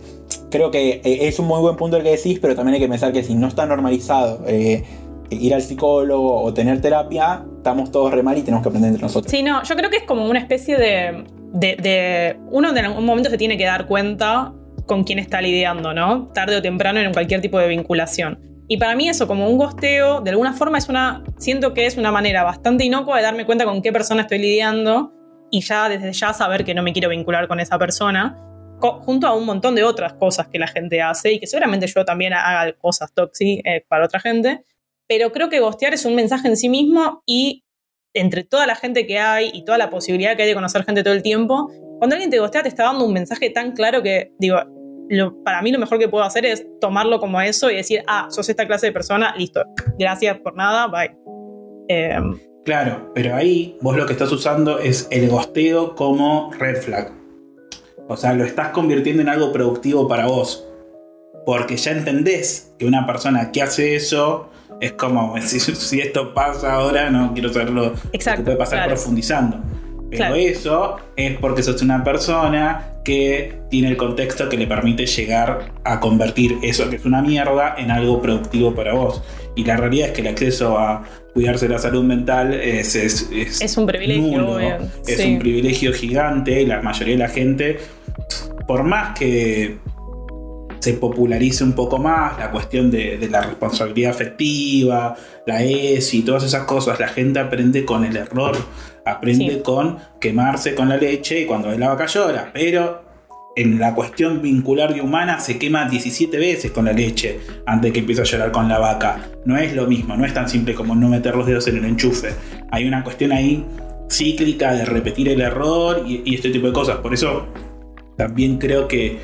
creo que eh, es un muy buen punto el que decís, pero también hay que pensar que si no está normalizado eh, ir al psicólogo o tener terapia, estamos todos re mal y tenemos que aprender entre nosotros. Sí, no, yo creo que es como una especie de de, uno en algún momento se tiene que dar cuenta con quién está lidiando, ¿no? Tarde o temprano en cualquier tipo de vinculación. Y para mí eso, como un gosteo, de alguna forma es una, siento que es una manera bastante inocua de darme cuenta con qué persona estoy lidiando y ya desde ya saber que no me quiero vincular con esa persona, junto a un montón de otras cosas que la gente hace y que seguramente yo también haga cosas tóxicas eh, para otra gente, pero creo que gostear es un mensaje en sí mismo y entre toda la gente que hay y toda la posibilidad que hay de conocer gente todo el tiempo, cuando alguien te gostea te está dando un mensaje tan claro que, digo, para mí lo mejor que puedo hacer es tomarlo como eso y decir, ah, sos esta clase de persona, listo, gracias por nada, bye. Em, claro, pero ahí vos lo que estás usando es el gosteo como red flag. O sea, lo estás convirtiendo en algo productivo para vos. Porque ya entendés que una persona que hace eso es como, si, esto pasa ahora, no quiero saberlo Exacto, puede pasar profundizando. Pero eso es porque sos una persona que tiene el contexto que le permite llegar a convertir eso que es una mierda en algo productivo para vos. Y la realidad es que el acceso a cuidarse la salud mental es, es, un privilegio. es un privilegio gigante y la mayoría de la gente, por más que se popularice un poco más la cuestión de, la responsabilidad afectiva, la ESI y todas esas cosas. La gente aprende con el error, aprende con quemarse con la leche y cuando ve la vaca llora. Pero en la cuestión vincular y humana se quema 17 veces con la leche antes que empiece a llorar con la vaca. No es lo mismo, no es tan simple como no meter los dedos en el enchufe. Hay una cuestión ahí cíclica de repetir el error y este tipo de cosas. Por eso también creo que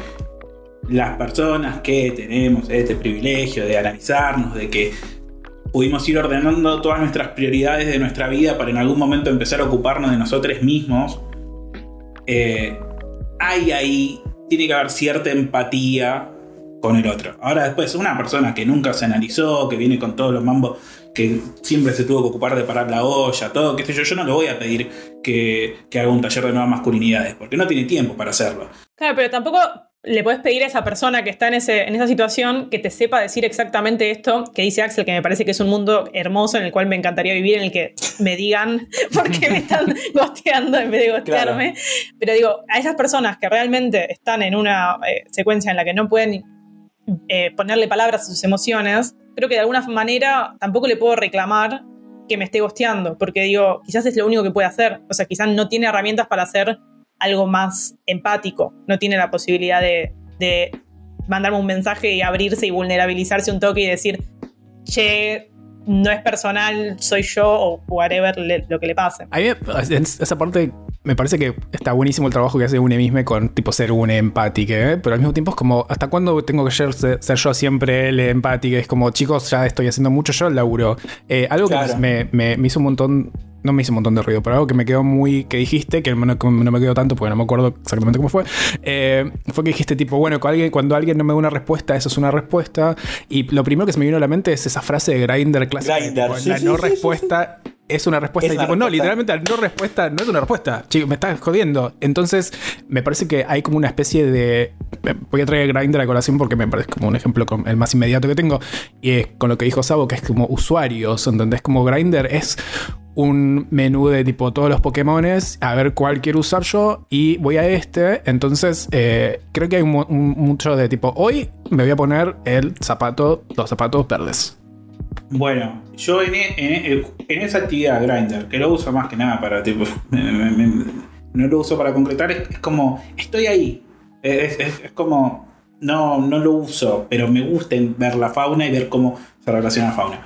las personas que tenemos este privilegio de analizarnos, de que pudimos ir ordenando todas nuestras prioridades de nuestra vida para en algún momento empezar a ocuparnos de nosotros mismos, eh, hay ahí, tiene que haber cierta empatía con el otro. Ahora después, una persona que nunca se analizó, que viene con todos los mambos, que siempre se tuvo que ocupar de parar la olla, todo, qué sé yo, yo no le voy a pedir que, que haga un taller de nuevas masculinidades, porque no tiene tiempo para hacerlo. Claro, pero tampoco le puedes pedir a esa persona que está en, ese, en esa situación que te sepa decir exactamente esto que dice Axel, que me parece que es un mundo hermoso en el cual me encantaría vivir, en el que me digan por qué me están gosteando en vez de gostearme. Pero digo, a esas personas que realmente están en una eh, secuencia en la que no pueden eh, ponerle palabras a sus emociones, creo que de alguna manera tampoco le puedo reclamar que me esté gosteando, porque digo, quizás es lo único que puede hacer. O sea, quizás no tiene herramientas para hacer algo más empático, no tiene la posibilidad de, mandarme un mensaje y abrirse y vulnerabilizarse un toque y decir, che, no es personal, soy yo o whatever lo que le pase. A mí esa parte me parece que está buenísimo el trabajo que hace une mismo con tipo ser un empático, ¿eh? pero al mismo tiempo es como, ¿hasta cuándo tengo que ser, yo siempre el empático? Es como, chicos, ya estoy haciendo mucho yo el laburo. Eh, algo que me, me, hizo un montón no me hizo un montón de ruido, pero algo que me quedó muy. que dijiste, que no, me quedó tanto porque no me acuerdo exactamente cómo fue, eh, fue que dijiste, tipo, bueno, cuando alguien, cuando alguien no me da una respuesta, eso es una respuesta. Y lo primero que se me vino a la mente es esa frase de Grinder clásica. la no respuesta es una respuesta. y tipo, no, literalmente la no respuesta no es una respuesta. Chico, me estás jodiendo. Entonces, me parece que hay como una especie de. Voy a traer Grindr a colación porque me parece como un ejemplo el más inmediato que tengo. Y es con lo que dijo Sabo, que es como usuarios. ¿Entendés? Como Grindr es un menú de tipo todos los Pokémones, a ver cuál quiero usar yo y voy a este. Entonces, eh, creo que hay mucho de tipo, hoy me voy a poner el zapato, los zapatos verdes. Bueno, yo en, en, en esa actividad Grinder, que lo uso más que nada para tipo. no lo uso para concretar, es, como. Estoy ahí. Es, es, como. No, no lo uso, pero me gusta ver la fauna y ver cómo se relaciona la fauna.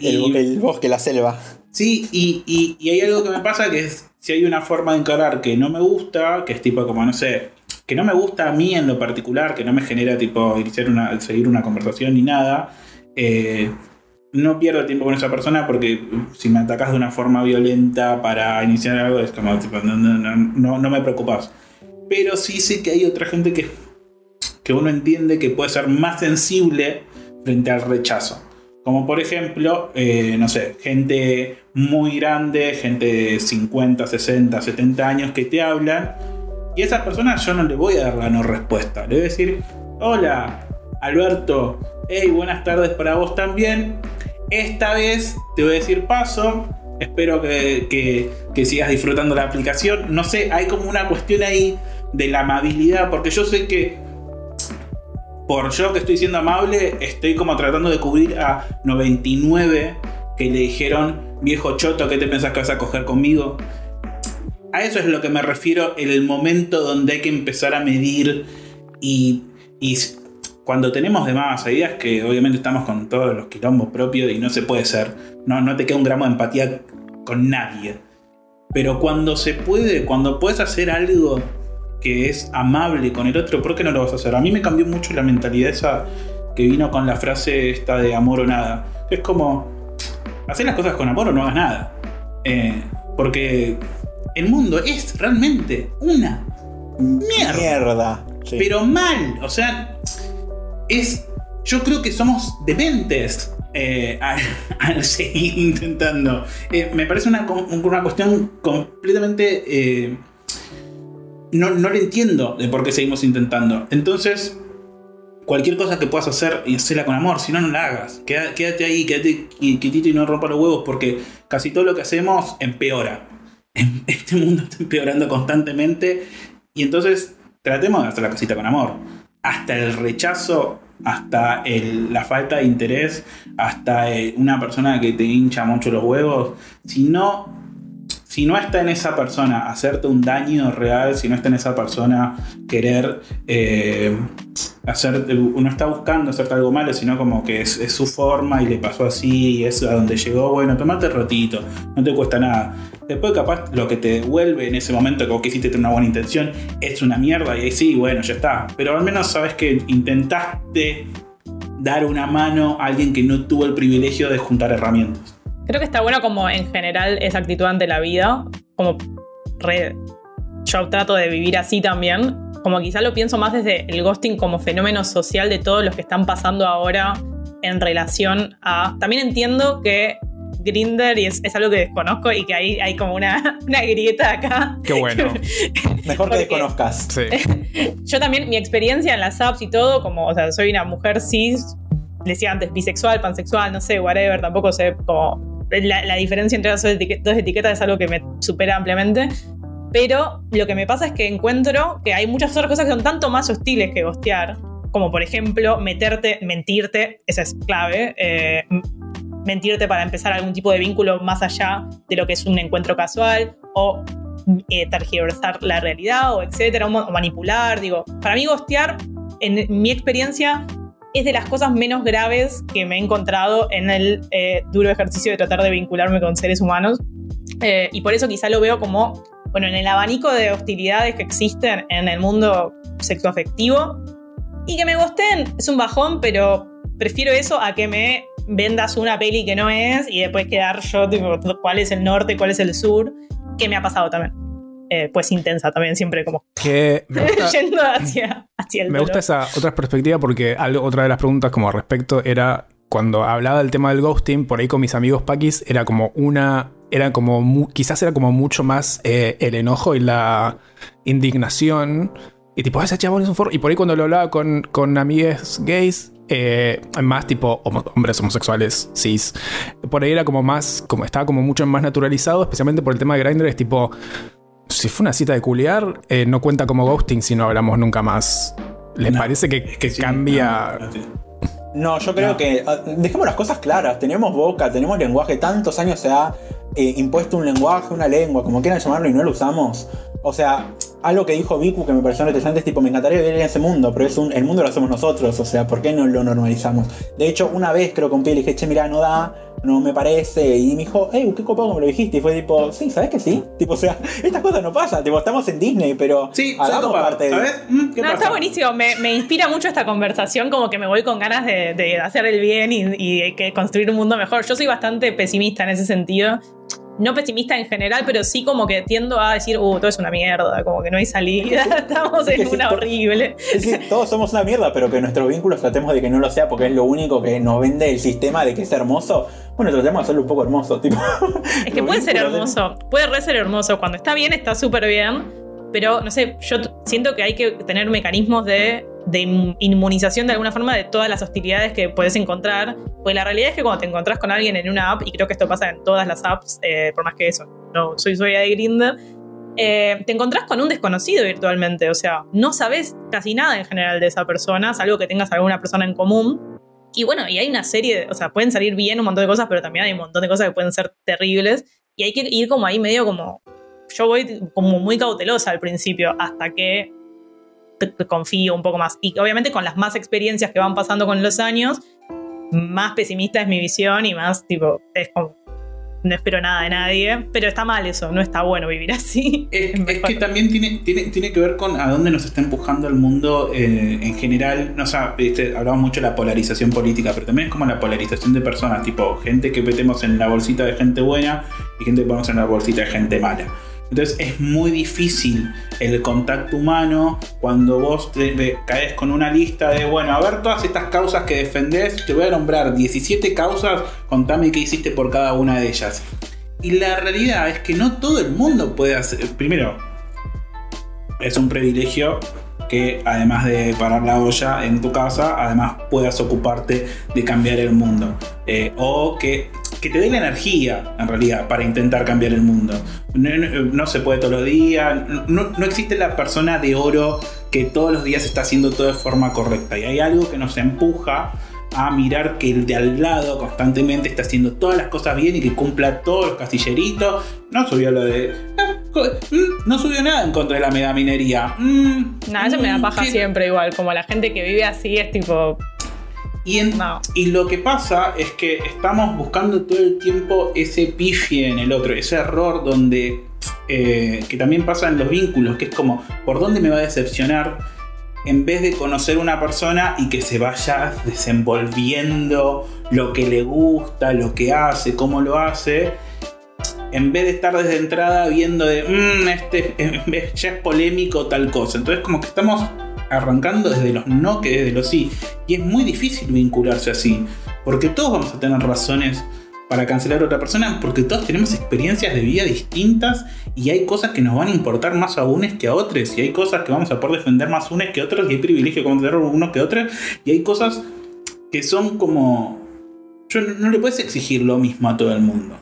el, el, bosque, la selva. Sí, y, y, hay algo que me pasa que es si hay una forma de encarar que no me gusta, que es tipo como, no sé, que no me gusta a mí en lo particular, que no me genera tipo iniciar una, seguir una conversación ni nada, eh, no pierdo tiempo con esa persona porque si me atacas de una forma violenta para iniciar algo es como, tipo, no, no, no, no me preocupas. Pero sí sé que hay otra gente que, que uno entiende que puede ser más sensible frente al rechazo. Como por ejemplo, eh, no sé, gente muy grande, gente de 50, 60, 70 años que te hablan. Y a esas personas yo no le voy a dar la no respuesta. Le voy a decir, hola, Alberto, hey, buenas tardes para vos también. Esta vez te voy a decir paso. Espero que, que sigas disfrutando la aplicación. No sé, hay como una cuestión ahí de la amabilidad, porque yo sé que por yo que estoy siendo amable, estoy como tratando de cubrir a 99 que le dijeron, viejo choto, ¿qué te pensás que vas a coger conmigo? A eso es lo que me refiero en el momento donde hay que empezar a medir y, y cuando tenemos de más ideas que obviamente estamos con todos los quilombos propios y no se puede ser, no, no te queda un gramo de empatía con nadie. Pero cuando se puede, cuando puedes hacer algo que es amable con el otro, ¿por qué no lo vas a hacer? A mí me cambió mucho la mentalidad esa que vino con la frase esta de amor o nada. Es como, hacer las cosas con amor o no hagas nada. Eh, porque el mundo es realmente una mierda. mierda Pero mal. O sea, es. Yo creo que somos dementes eh, al, seguir intentando. Eh, me parece una, una cuestión completamente no, no le entiendo de por qué seguimos intentando. Entonces, cualquier cosa que puedas hacer, y hacerla con amor, si no, no la hagas. Quédate, ahí, quédate quietito y no rompa los huevos, porque casi todo lo que hacemos empeora. Este mundo está empeorando constantemente, y entonces tratemos de hacer la casita con amor. Hasta el rechazo, hasta la falta de interés, hasta eh, una persona que te hincha mucho los huevos, si no si no está en esa persona hacerte un daño real, si no está en esa persona querer eh, hacer, uno está buscando hacerte algo malo, sino como que es, su forma y le pasó así y es a donde llegó, bueno, tomate ratito, no te cuesta nada. Después capaz lo que te devuelve en ese momento que vos quisiste tener una buena intención es una mierda y ahí sí, bueno, ya está. Pero al menos sabes que intentaste dar una mano a alguien que no tuvo el privilegio de juntar herramientas. Creo que está bueno como en general esa actitud ante la vida, como yo trato de vivir así también, como quizá lo pienso más desde el ghosting como fenómeno social de todos los que están pasando ahora en relación a... También entiendo que Grinder y es, algo que desconozco y que hay, hay como una, una grieta acá. Qué bueno. Mejor que desconozcas. Sí. Yo también, mi experiencia en las apps y todo, como, o sea, soy una mujer cis, decía antes, bisexual, pansexual, no sé, whatever, tampoco sé como la, diferencia entre las dos, etiquetas es algo que me supera ampliamente. Pero lo que me pasa es que encuentro que hay muchas otras cosas que son tanto más hostiles que gostear, como por ejemplo meterte, mentirte, esa es clave, eh, mentirte para empezar algún tipo de vínculo más allá de lo que es un encuentro casual, o eh, tergiversar la realidad, o etcétera, o manipular. Digo, para mí gostear, en mi experiencia, es de las cosas menos graves que me he encontrado en el eh, duro ejercicio de tratar de vincularme con seres humanos. Eh, y por eso quizá lo veo como, bueno, en el abanico de hostilidades que existen en el mundo sexoafectivo. Y que me gusten es un bajón, pero prefiero eso a que me vendas una peli que no es y después quedar yo, tipo, cuál es el norte, cuál es el sur, que me ha pasado también. Eh, pues intensa también, siempre como que me gusta, yendo hacia, el Me gusta esa otra perspectiva porque otra de las preguntas como al respecto era cuando hablaba del tema del ghosting, por ahí con mis amigos paquis, era como una. Era como. Quizás era como mucho más eh, el enojo y la indignación. Y tipo, ese chabón es un forro. Y por ahí cuando lo hablaba con, con amigues gays, eh, más tipo hombres homosexuales cis. Por ahí era como más. Como estaba como mucho más naturalizado, especialmente por el tema de Grindr. Es tipo si fue una cita de culiar, eh, no cuenta como ghosting si no hablamos nunca más. ¿Les parece que, cambia? No, yo creo que. ah, Dejemos las cosas claras. Tenemos boca, tenemos lenguaje. Tantos años se ha eh, impuesto un lenguaje, una lengua, como quieran llamarlo, y no lo usamos. O sea, algo que dijo Viku que me pareció interesante es tipo, me encantaría vivir en ese mundo, pero es un, el mundo lo hacemos nosotros. O sea, ¿por qué no lo normalizamos? De hecho, una vez creo que un pibe le dije, che, mira, no da, no me parece. Y me dijo, hey, qué copado me lo dijiste. Y fue tipo, sí, ¿sabes que sí? Tipo, o sea, estas cosas no pasan. Tipo, estamos en Disney, pero Sí, hagamos parte de. A ver, mm, ¿qué No, pasa? está buenísimo. Me, me inspira mucho esta conversación, como que me voy con ganas de, de hacer el bien y, y de que construir un mundo mejor. Yo soy bastante pesimista en ese sentido. No pesimista en general, pero sí como que tiendo a decir, uh, todo es una mierda, como que no hay salida, estamos en sí, una horrible. Es decir, todos somos una mierda, pero que nuestros vínculos tratemos de que no lo sea porque es lo único que nos vende el sistema de que es hermoso. Bueno, tratemos de hacerlo un poco hermoso, tipo. Es que puede ser de- hermoso, puede re ser hermoso. Cuando está bien, está súper bien. Pero, no sé, yo siento que hay que tener mecanismos de, de in- inmunización de alguna forma de todas las hostilidades que puedes encontrar. Porque la realidad es que cuando te encontrás con alguien en una app, y creo que esto pasa en todas las apps, eh, por más que eso, no soy usuaria de Grindr, eh, te encontrás con un desconocido virtualmente. O sea, no sabes casi nada en general de esa persona, salvo que tengas alguna persona en común. Y bueno, y hay una serie, de- o sea, pueden salir bien un montón de cosas, pero también hay un montón de cosas que pueden ser terribles. Y hay que ir como ahí medio como... Yo voy como muy cautelosa al principio, hasta que confío un poco más. Y obviamente con las más experiencias que van pasando con los años, más pesimista es mi visión y más tipo, es como, no espero nada de nadie, pero está mal eso, no está bueno vivir así. Es, Es que también tiene, tiene, tiene que ver con a dónde nos está empujando el mundo eh, en general. No, o sea, hablamos mucho de la polarización política, pero también es como la polarización de personas, tipo gente que metemos en la bolsita de gente buena y gente que ponemos en la bolsita de gente mala. Entonces es muy difícil el contacto humano cuando vos caes con una lista de, bueno, a ver todas estas causas que defendés, te voy a nombrar 17 causas, contame qué hiciste por cada una de ellas. Y la realidad es que no todo el mundo puede hacer. Primero, es un privilegio que además de parar la olla en tu casa, además puedas ocuparte de cambiar el mundo. Eh, o que, que te dé la energía, en realidad, para intentar cambiar el mundo. No, se puede todos los días. No, no existe la persona de oro que todos los días está haciendo todo de forma correcta. Y hay algo que nos empuja a mirar que el de al lado constantemente está haciendo todas las cosas bien y que cumpla todos los castilleritos. No subió lo de. Mm, No subió nada en contra de la megaminería. Mm, Nada, eso me da mm, paja ¿qué? siempre igual, como la gente que vive así es tipo, Y, en- no. y lo que pasa es que estamos buscando todo el tiempo ese pifie en el otro, ese error donde. eh, que también pasa en los vínculos, que es como, ¿por dónde me va a decepcionar? En vez de conocer una persona y que se vaya desenvolviendo lo que le gusta, lo que hace, cómo lo hace, en vez de estar desde entrada viendo de, "Mm, este ya es polémico tal cosa. Entonces como que estamos arrancando desde los no que desde los sí. Y es muy difícil vincularse así, porque todos vamos a tener razones para cancelar a otra persona, porque todos tenemos experiencias de vida distintas y hay cosas que nos van a importar más a unos que a otros, y hay cosas que vamos a poder defender más unos que otros, y hay privilegios que vamos a tener unos que otros, y hay cosas que son como... Yo no le puedes exigir lo mismo a todo el mundo.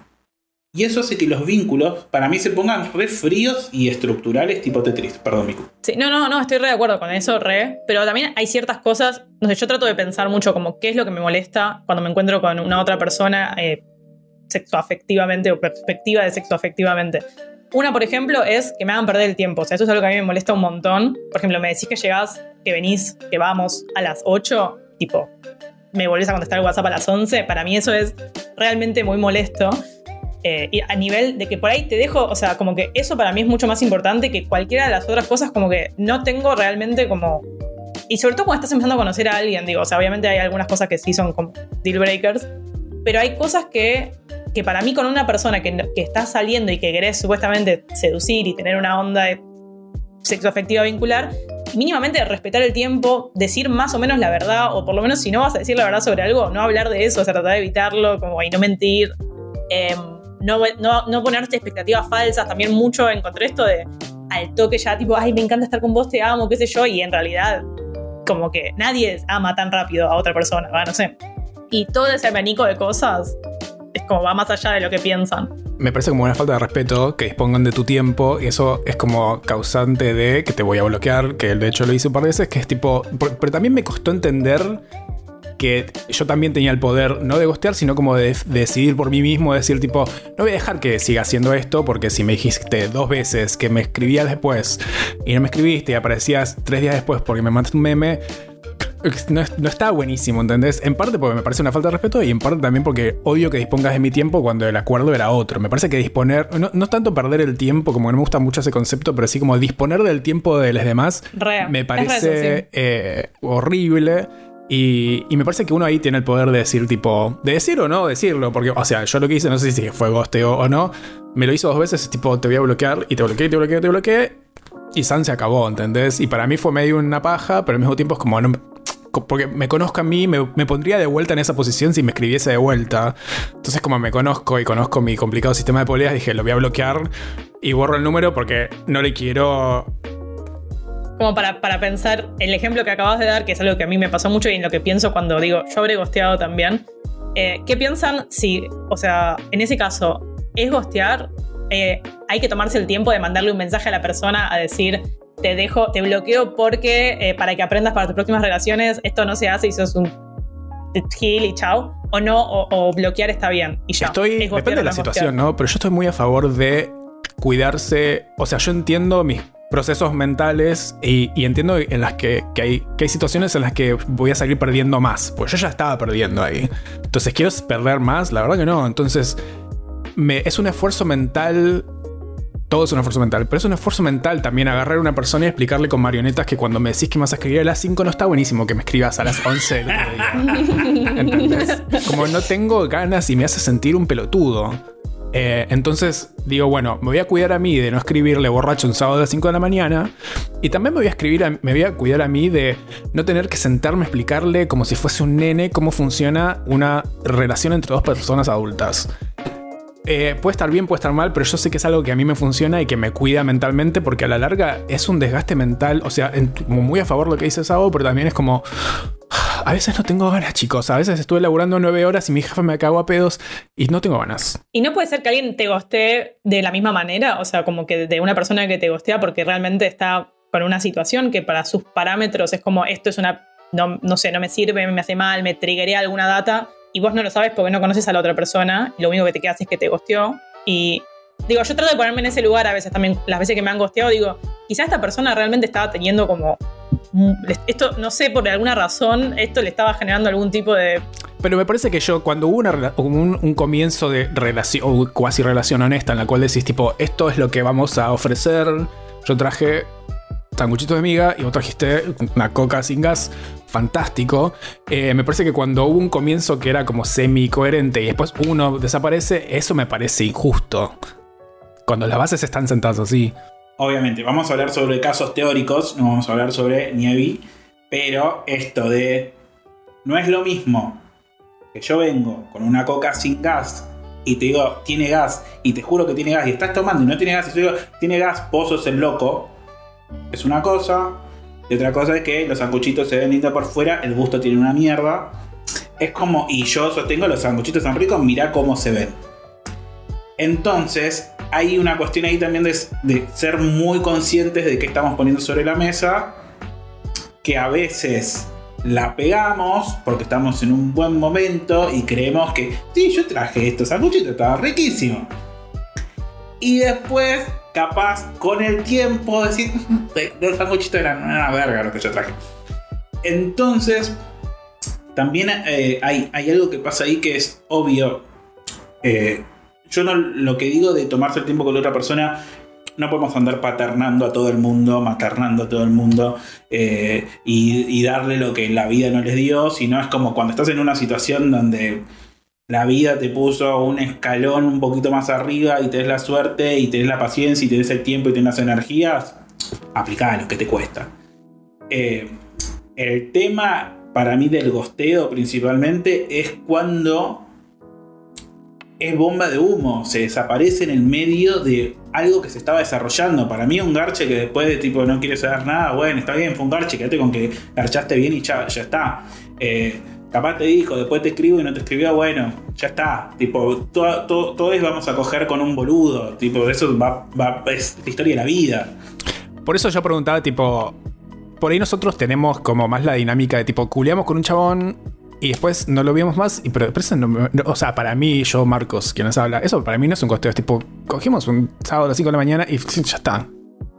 Y eso hace que los vínculos para mí se pongan re fríos y estructurales tipo Tetris. Perdón, Miku. Sí, no, no, no, estoy re de acuerdo con eso, re. Pero también hay ciertas cosas, no sé, yo trato de pensar mucho como qué es lo que me molesta cuando me encuentro con una otra persona eh, sexoafectivamente o perspectiva de sexoafectivamente. Una, por ejemplo, es que me hagan perder el tiempo. O sea, eso es algo que a mí me molesta un montón. Por ejemplo, me decís que llegás, que venís, que vamos a las 8, tipo, me volvés a contestar el WhatsApp a las 11. Para mí eso es realmente muy molesto. Eh, a nivel de que por ahí te dejo, o sea, como que eso para mí es mucho más importante que cualquiera de las otras cosas, como que no tengo realmente como... Y sobre todo cuando estás empezando a conocer a alguien, digo, o sea, obviamente hay algunas cosas que sí son como deal breakers, pero hay cosas que, que para mí con una persona que, que está saliendo y que querés supuestamente seducir y tener una onda de sexoafectiva vincular, mínimamente respetar el tiempo, decir más o menos la verdad, o por lo menos si no vas a decir la verdad sobre algo, no hablar de eso, o sea, tratar de evitarlo, como y no mentir. Em, no, no, no ponerte expectativas falsas, también mucho encontré esto de al toque ya tipo, ay, me encanta estar con vos, te amo, qué sé yo, y en realidad como que nadie ama tan rápido a otra persona, va, no sé. Y todo ese abanico de cosas es como va más allá de lo que piensan. Me parece como una falta de respeto que dispongan de tu tiempo y eso es como causante de que te voy a bloquear, que de hecho lo hice un par de veces, que es tipo... Pero también me costó entender que yo también tenía el poder, no de gostear, sino como de, de decidir por mí mismo, decir tipo, no voy a dejar que siga haciendo esto, porque si me dijiste dos veces que me escribías después y no me escribiste y aparecías tres días después porque me mandaste un meme, no, no está buenísimo, ¿entendés? En parte porque me parece una falta de respeto y en parte también porque odio que dispongas de mi tiempo cuando el acuerdo era otro. Me parece que disponer, no, no tanto perder el tiempo, como que no me gusta mucho ese concepto, pero sí como disponer del tiempo de los demás, Re, me parece re eso, sí. eh, horrible. Y, me parece que uno ahí tiene el poder de decir, tipo, de decir o no decirlo, porque, o sea, yo lo que hice, no sé si fue gosteo o no, me lo hizo dos veces, tipo, te voy a bloquear, y te bloqueé, te bloqueé, te bloqueé, y San se acabó, ¿entendés? Y para mí fue medio una paja, pero al mismo tiempo es como, no, porque me conozco a mí, me, me pondría de vuelta en esa posición si me escribiese de vuelta. Entonces, como me conozco y conozco mi complicado sistema de poleas, dije, lo voy a bloquear y borro el número porque no le quiero Como para, para pensar el ejemplo que acabas de dar, que es algo que a mí me pasó mucho y en lo que pienso cuando digo, yo habré gosteado también. Eh, ¿Qué piensan si, o sea, en ese caso, es gostear? Eh, hay que tomarse el tiempo de mandarle un mensaje a la persona a decir, te dejo, te bloqueo porque eh, para que aprendas para tus próximas relaciones, esto no se hace y sos un gil y chao. O no, o, o bloquear está bien. Y ya. Estoy, depende de no la situación, gostear. ¿no? Pero yo estoy muy a favor de cuidarse. O sea, yo entiendo mis procesos mentales y, y entiendo en las que, que hay, que hay situaciones en las que voy a salir perdiendo más. Pues yo ya estaba perdiendo ahí. Entonces, ¿quiero perder más? La verdad que no. Entonces, me, es un esfuerzo mental. Todo es un esfuerzo mental, pero es un esfuerzo mental también agarrar a una persona y explicarle con marionetas que cuando me decís que me vas a escribir a las 5 no está buenísimo que me escribas a las 11 del otro día. ¿Entendés? Como no tengo ganas y me hace sentir un pelotudo. Eh, entonces digo, bueno, me voy a cuidar a mí de no escribirle borracho un sábado a las 5 de la mañana. Y también me voy a escribir, me voy a cuidar a mí de no tener que sentarme a explicarle como si fuese un nene cómo funciona una relación entre dos personas adultas. Eh, puede estar bien, puede estar mal, pero yo sé que es algo que a mí me funciona y que me cuida mentalmente porque a la larga es un desgaste mental. O sea, muy a favor de lo que dice Sabo, pero también es como. A veces no tengo ganas, chicos. A veces estuve laburando nueve horas y mi jefe me cagó a pedos y no tengo ganas. Y no puede ser que alguien te gostee de la misma manera, o sea, como que de una persona que te gostea porque realmente está con una situación que para sus parámetros es como esto es una, no, no sé, no me sirve, me hace mal, me triggería alguna data y vos no lo sabes porque no conoces a la otra persona y lo único que te queda es que te gosteó. Y digo, yo trato de ponerme en ese lugar a veces también, las veces que me han gosteado, digo, quizá esta persona realmente estaba teniendo como... Esto, no sé, por alguna razón, esto le estaba generando algún tipo de Pero me parece que yo, cuando hubo un comienzo de relación, o cuasi relación honesta, en la cual decís, tipo, esto es lo que vamos a ofrecer, yo traje sanguchitos de miga y vos trajiste una coca sin gas, fantástico. Eh, me parece que cuando hubo un comienzo que era como semi-coherente y después uno desaparece, eso me parece injusto. Cuando las bases están sentadas así. Obviamente, vamos a hablar sobre casos teóricos, no vamos a hablar sobre Nievi, pero esto de no es lo mismo que yo vengo con una coca sin gas y te digo, tiene gas, y te juro que tiene gas, y estás tomando y no tiene gas, y yo digo, tiene gas, vos sos el loco, es una cosa, y otra cosa es que los sanguchitos se ven lindos por fuera, el gusto tiene una mierda. Es como, y yo sostengo los sanguchitos tan ricos, mirá cómo se ven. Entonces, hay una cuestión ahí también de, ser muy conscientes de qué estamos poniendo sobre la mesa, que a veces la pegamos porque estamos en un buen momento y creemos que, sí, yo traje estos sanguchitos, estaba riquísimo. Y después, capaz, con el tiempo, decir, los sanguchitos eran una verga lo que yo traje. Entonces, también eh, hay, hay algo que pasa ahí que es obvio. Eh, yo no lo que digo de tomarse el tiempo con la otra persona, no podemos andar paternando a todo el mundo, maternando a todo el mundo eh, y, darle lo que la vida no les dio, sino es como cuando estás en una situación donde la vida te puso un escalón un poquito más arriba y tenés la suerte y tenés la paciencia y tenés el tiempo y tenés las energías, aplicá lo que te cuesta. Eh, el tema para mí del gosteo principalmente es cuando es bomba de humo, se desaparece en el medio de algo que se estaba desarrollando. Para mí un garche que después de tipo no quiere saber nada, bueno, está bien, fue un garche, quédate con que garchaste bien y ya, está. Eh, capaz te dijo, después te escribo y no te escribió, bueno, ya está. Tipo, todo, todo, todo es vamos a coger con un boludo. Tipo, eso va, es la historia de la vida. Por eso yo preguntaba, tipo, por ahí nosotros tenemos como más la dinámica de tipo, culeamos con un chabón y después no lo vimos más. Y pero, pero eso no no- o sea, para mí, yo, Marcos, quien nos habla, eso para mí no es un costeo. Es tipo, cogimos un sábado a las 5 de la mañana y ya está.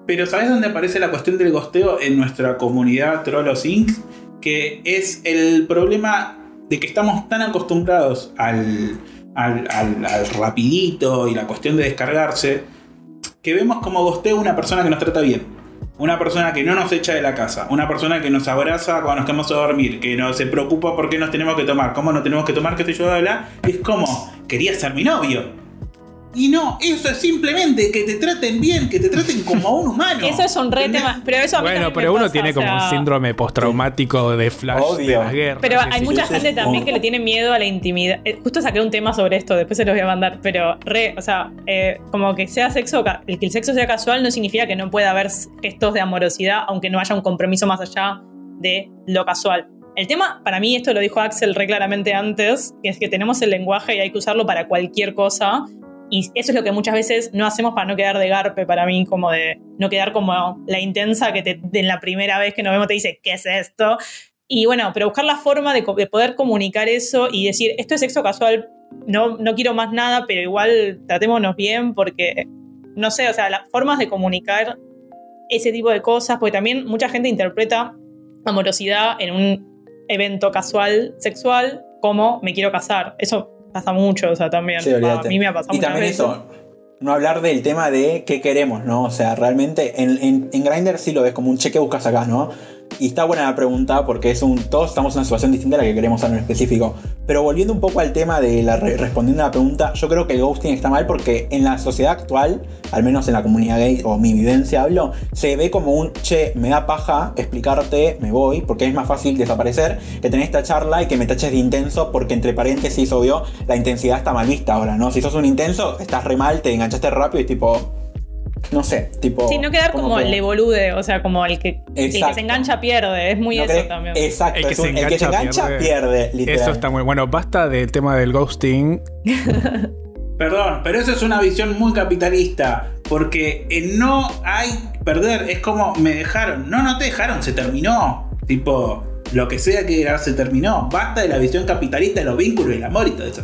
Pero ¿sabes dónde aparece la cuestión del gosteo en nuestra comunidad Trollos Inc? Que es el problema de que estamos tan acostumbrados al, al, al- al rapidito y la cuestión de descargarse, que vemos como gosteo una persona que nos trata bien. Una persona que no nos echa de la casa, una persona que nos abraza cuando nos quedamos a dormir, que no se preocupa por qué nos tenemos que tomar, cómo nos tenemos que tomar, qué sé yo, bla. Es como, quería ser mi novio. Y no, eso es simplemente que te traten bien, que te traten como a un humano. Eso es un re ¿Entendés? tema. Pero eso a mí Bueno, pero me uno pasa, tiene o como sea, un síndrome postraumático de flash de Obvio. las guerras. Pero sí, hay sí. mucha gente también que le tiene miedo a la intimidad. Eh, Justo saqué un tema sobre esto, después se los voy a mandar, pero re, o sea, eh, como que sea sexo, que el sexo sea casual no significa que no pueda haber gestos de amorosidad, aunque no haya un compromiso más allá de lo casual. El tema, para mí, esto lo dijo Axel re claramente antes, que es que tenemos el lenguaje y hay que usarlo para cualquier cosa. Y eso es lo que muchas veces no hacemos para no quedar de garpe, para mí, como de no quedar como la intensa que en la primera vez que nos vemos te dice, ¿qué es esto? Y bueno, pero buscar la forma de poder comunicar eso y decir, esto es sexo casual, no, no quiero más nada, pero igual tratémonos bien porque, no sé, o sea, las formas de comunicar ese tipo de cosas, porque también mucha gente interpreta amorosidad en un evento casual sexual como me quiero casar. Eso pasa mucho, o sea, también. Sí, a mí me ha pasado Y también veces. eso, no hablar del tema de qué queremos, ¿no? O sea, realmente en, en, en Grindr sí lo ves como un cheque buscas acá, ¿no? Y está buena la pregunta porque es un, todos estamos en una situación distinta a la que queremos en específico. Pero volviendo un poco al tema de la re- respondiendo a la pregunta, yo creo que el ghosting está mal porque en la sociedad actual, al menos en la comunidad gay o mi vivencia hablo, se ve como un che, me da paja explicarte, me voy, porque es más fácil desaparecer que tener esta charla y que me taches de intenso porque entre paréntesis, obvio, la intensidad está mal vista ahora, ¿no? Si sos un intenso, estás re mal, te enganchaste rápido y tipo, no sé, tipo... Sí, no quedar como que- el de bolude, o sea, como el que, el que se engancha pierde, es muy no eso también. Exacto, El que se un- el que se engancha pierde. pierde, literal. Eso está muy bueno. Basta del tema del ghosting. Perdón, pero eso es una visión muy capitalista. Porque en no hay perder. Es como me dejaron. No, no te dejaron, se terminó. Tipo, lo que sea que era, se terminó. Basta de la visión capitalista de los vínculos, el amor y todo eso.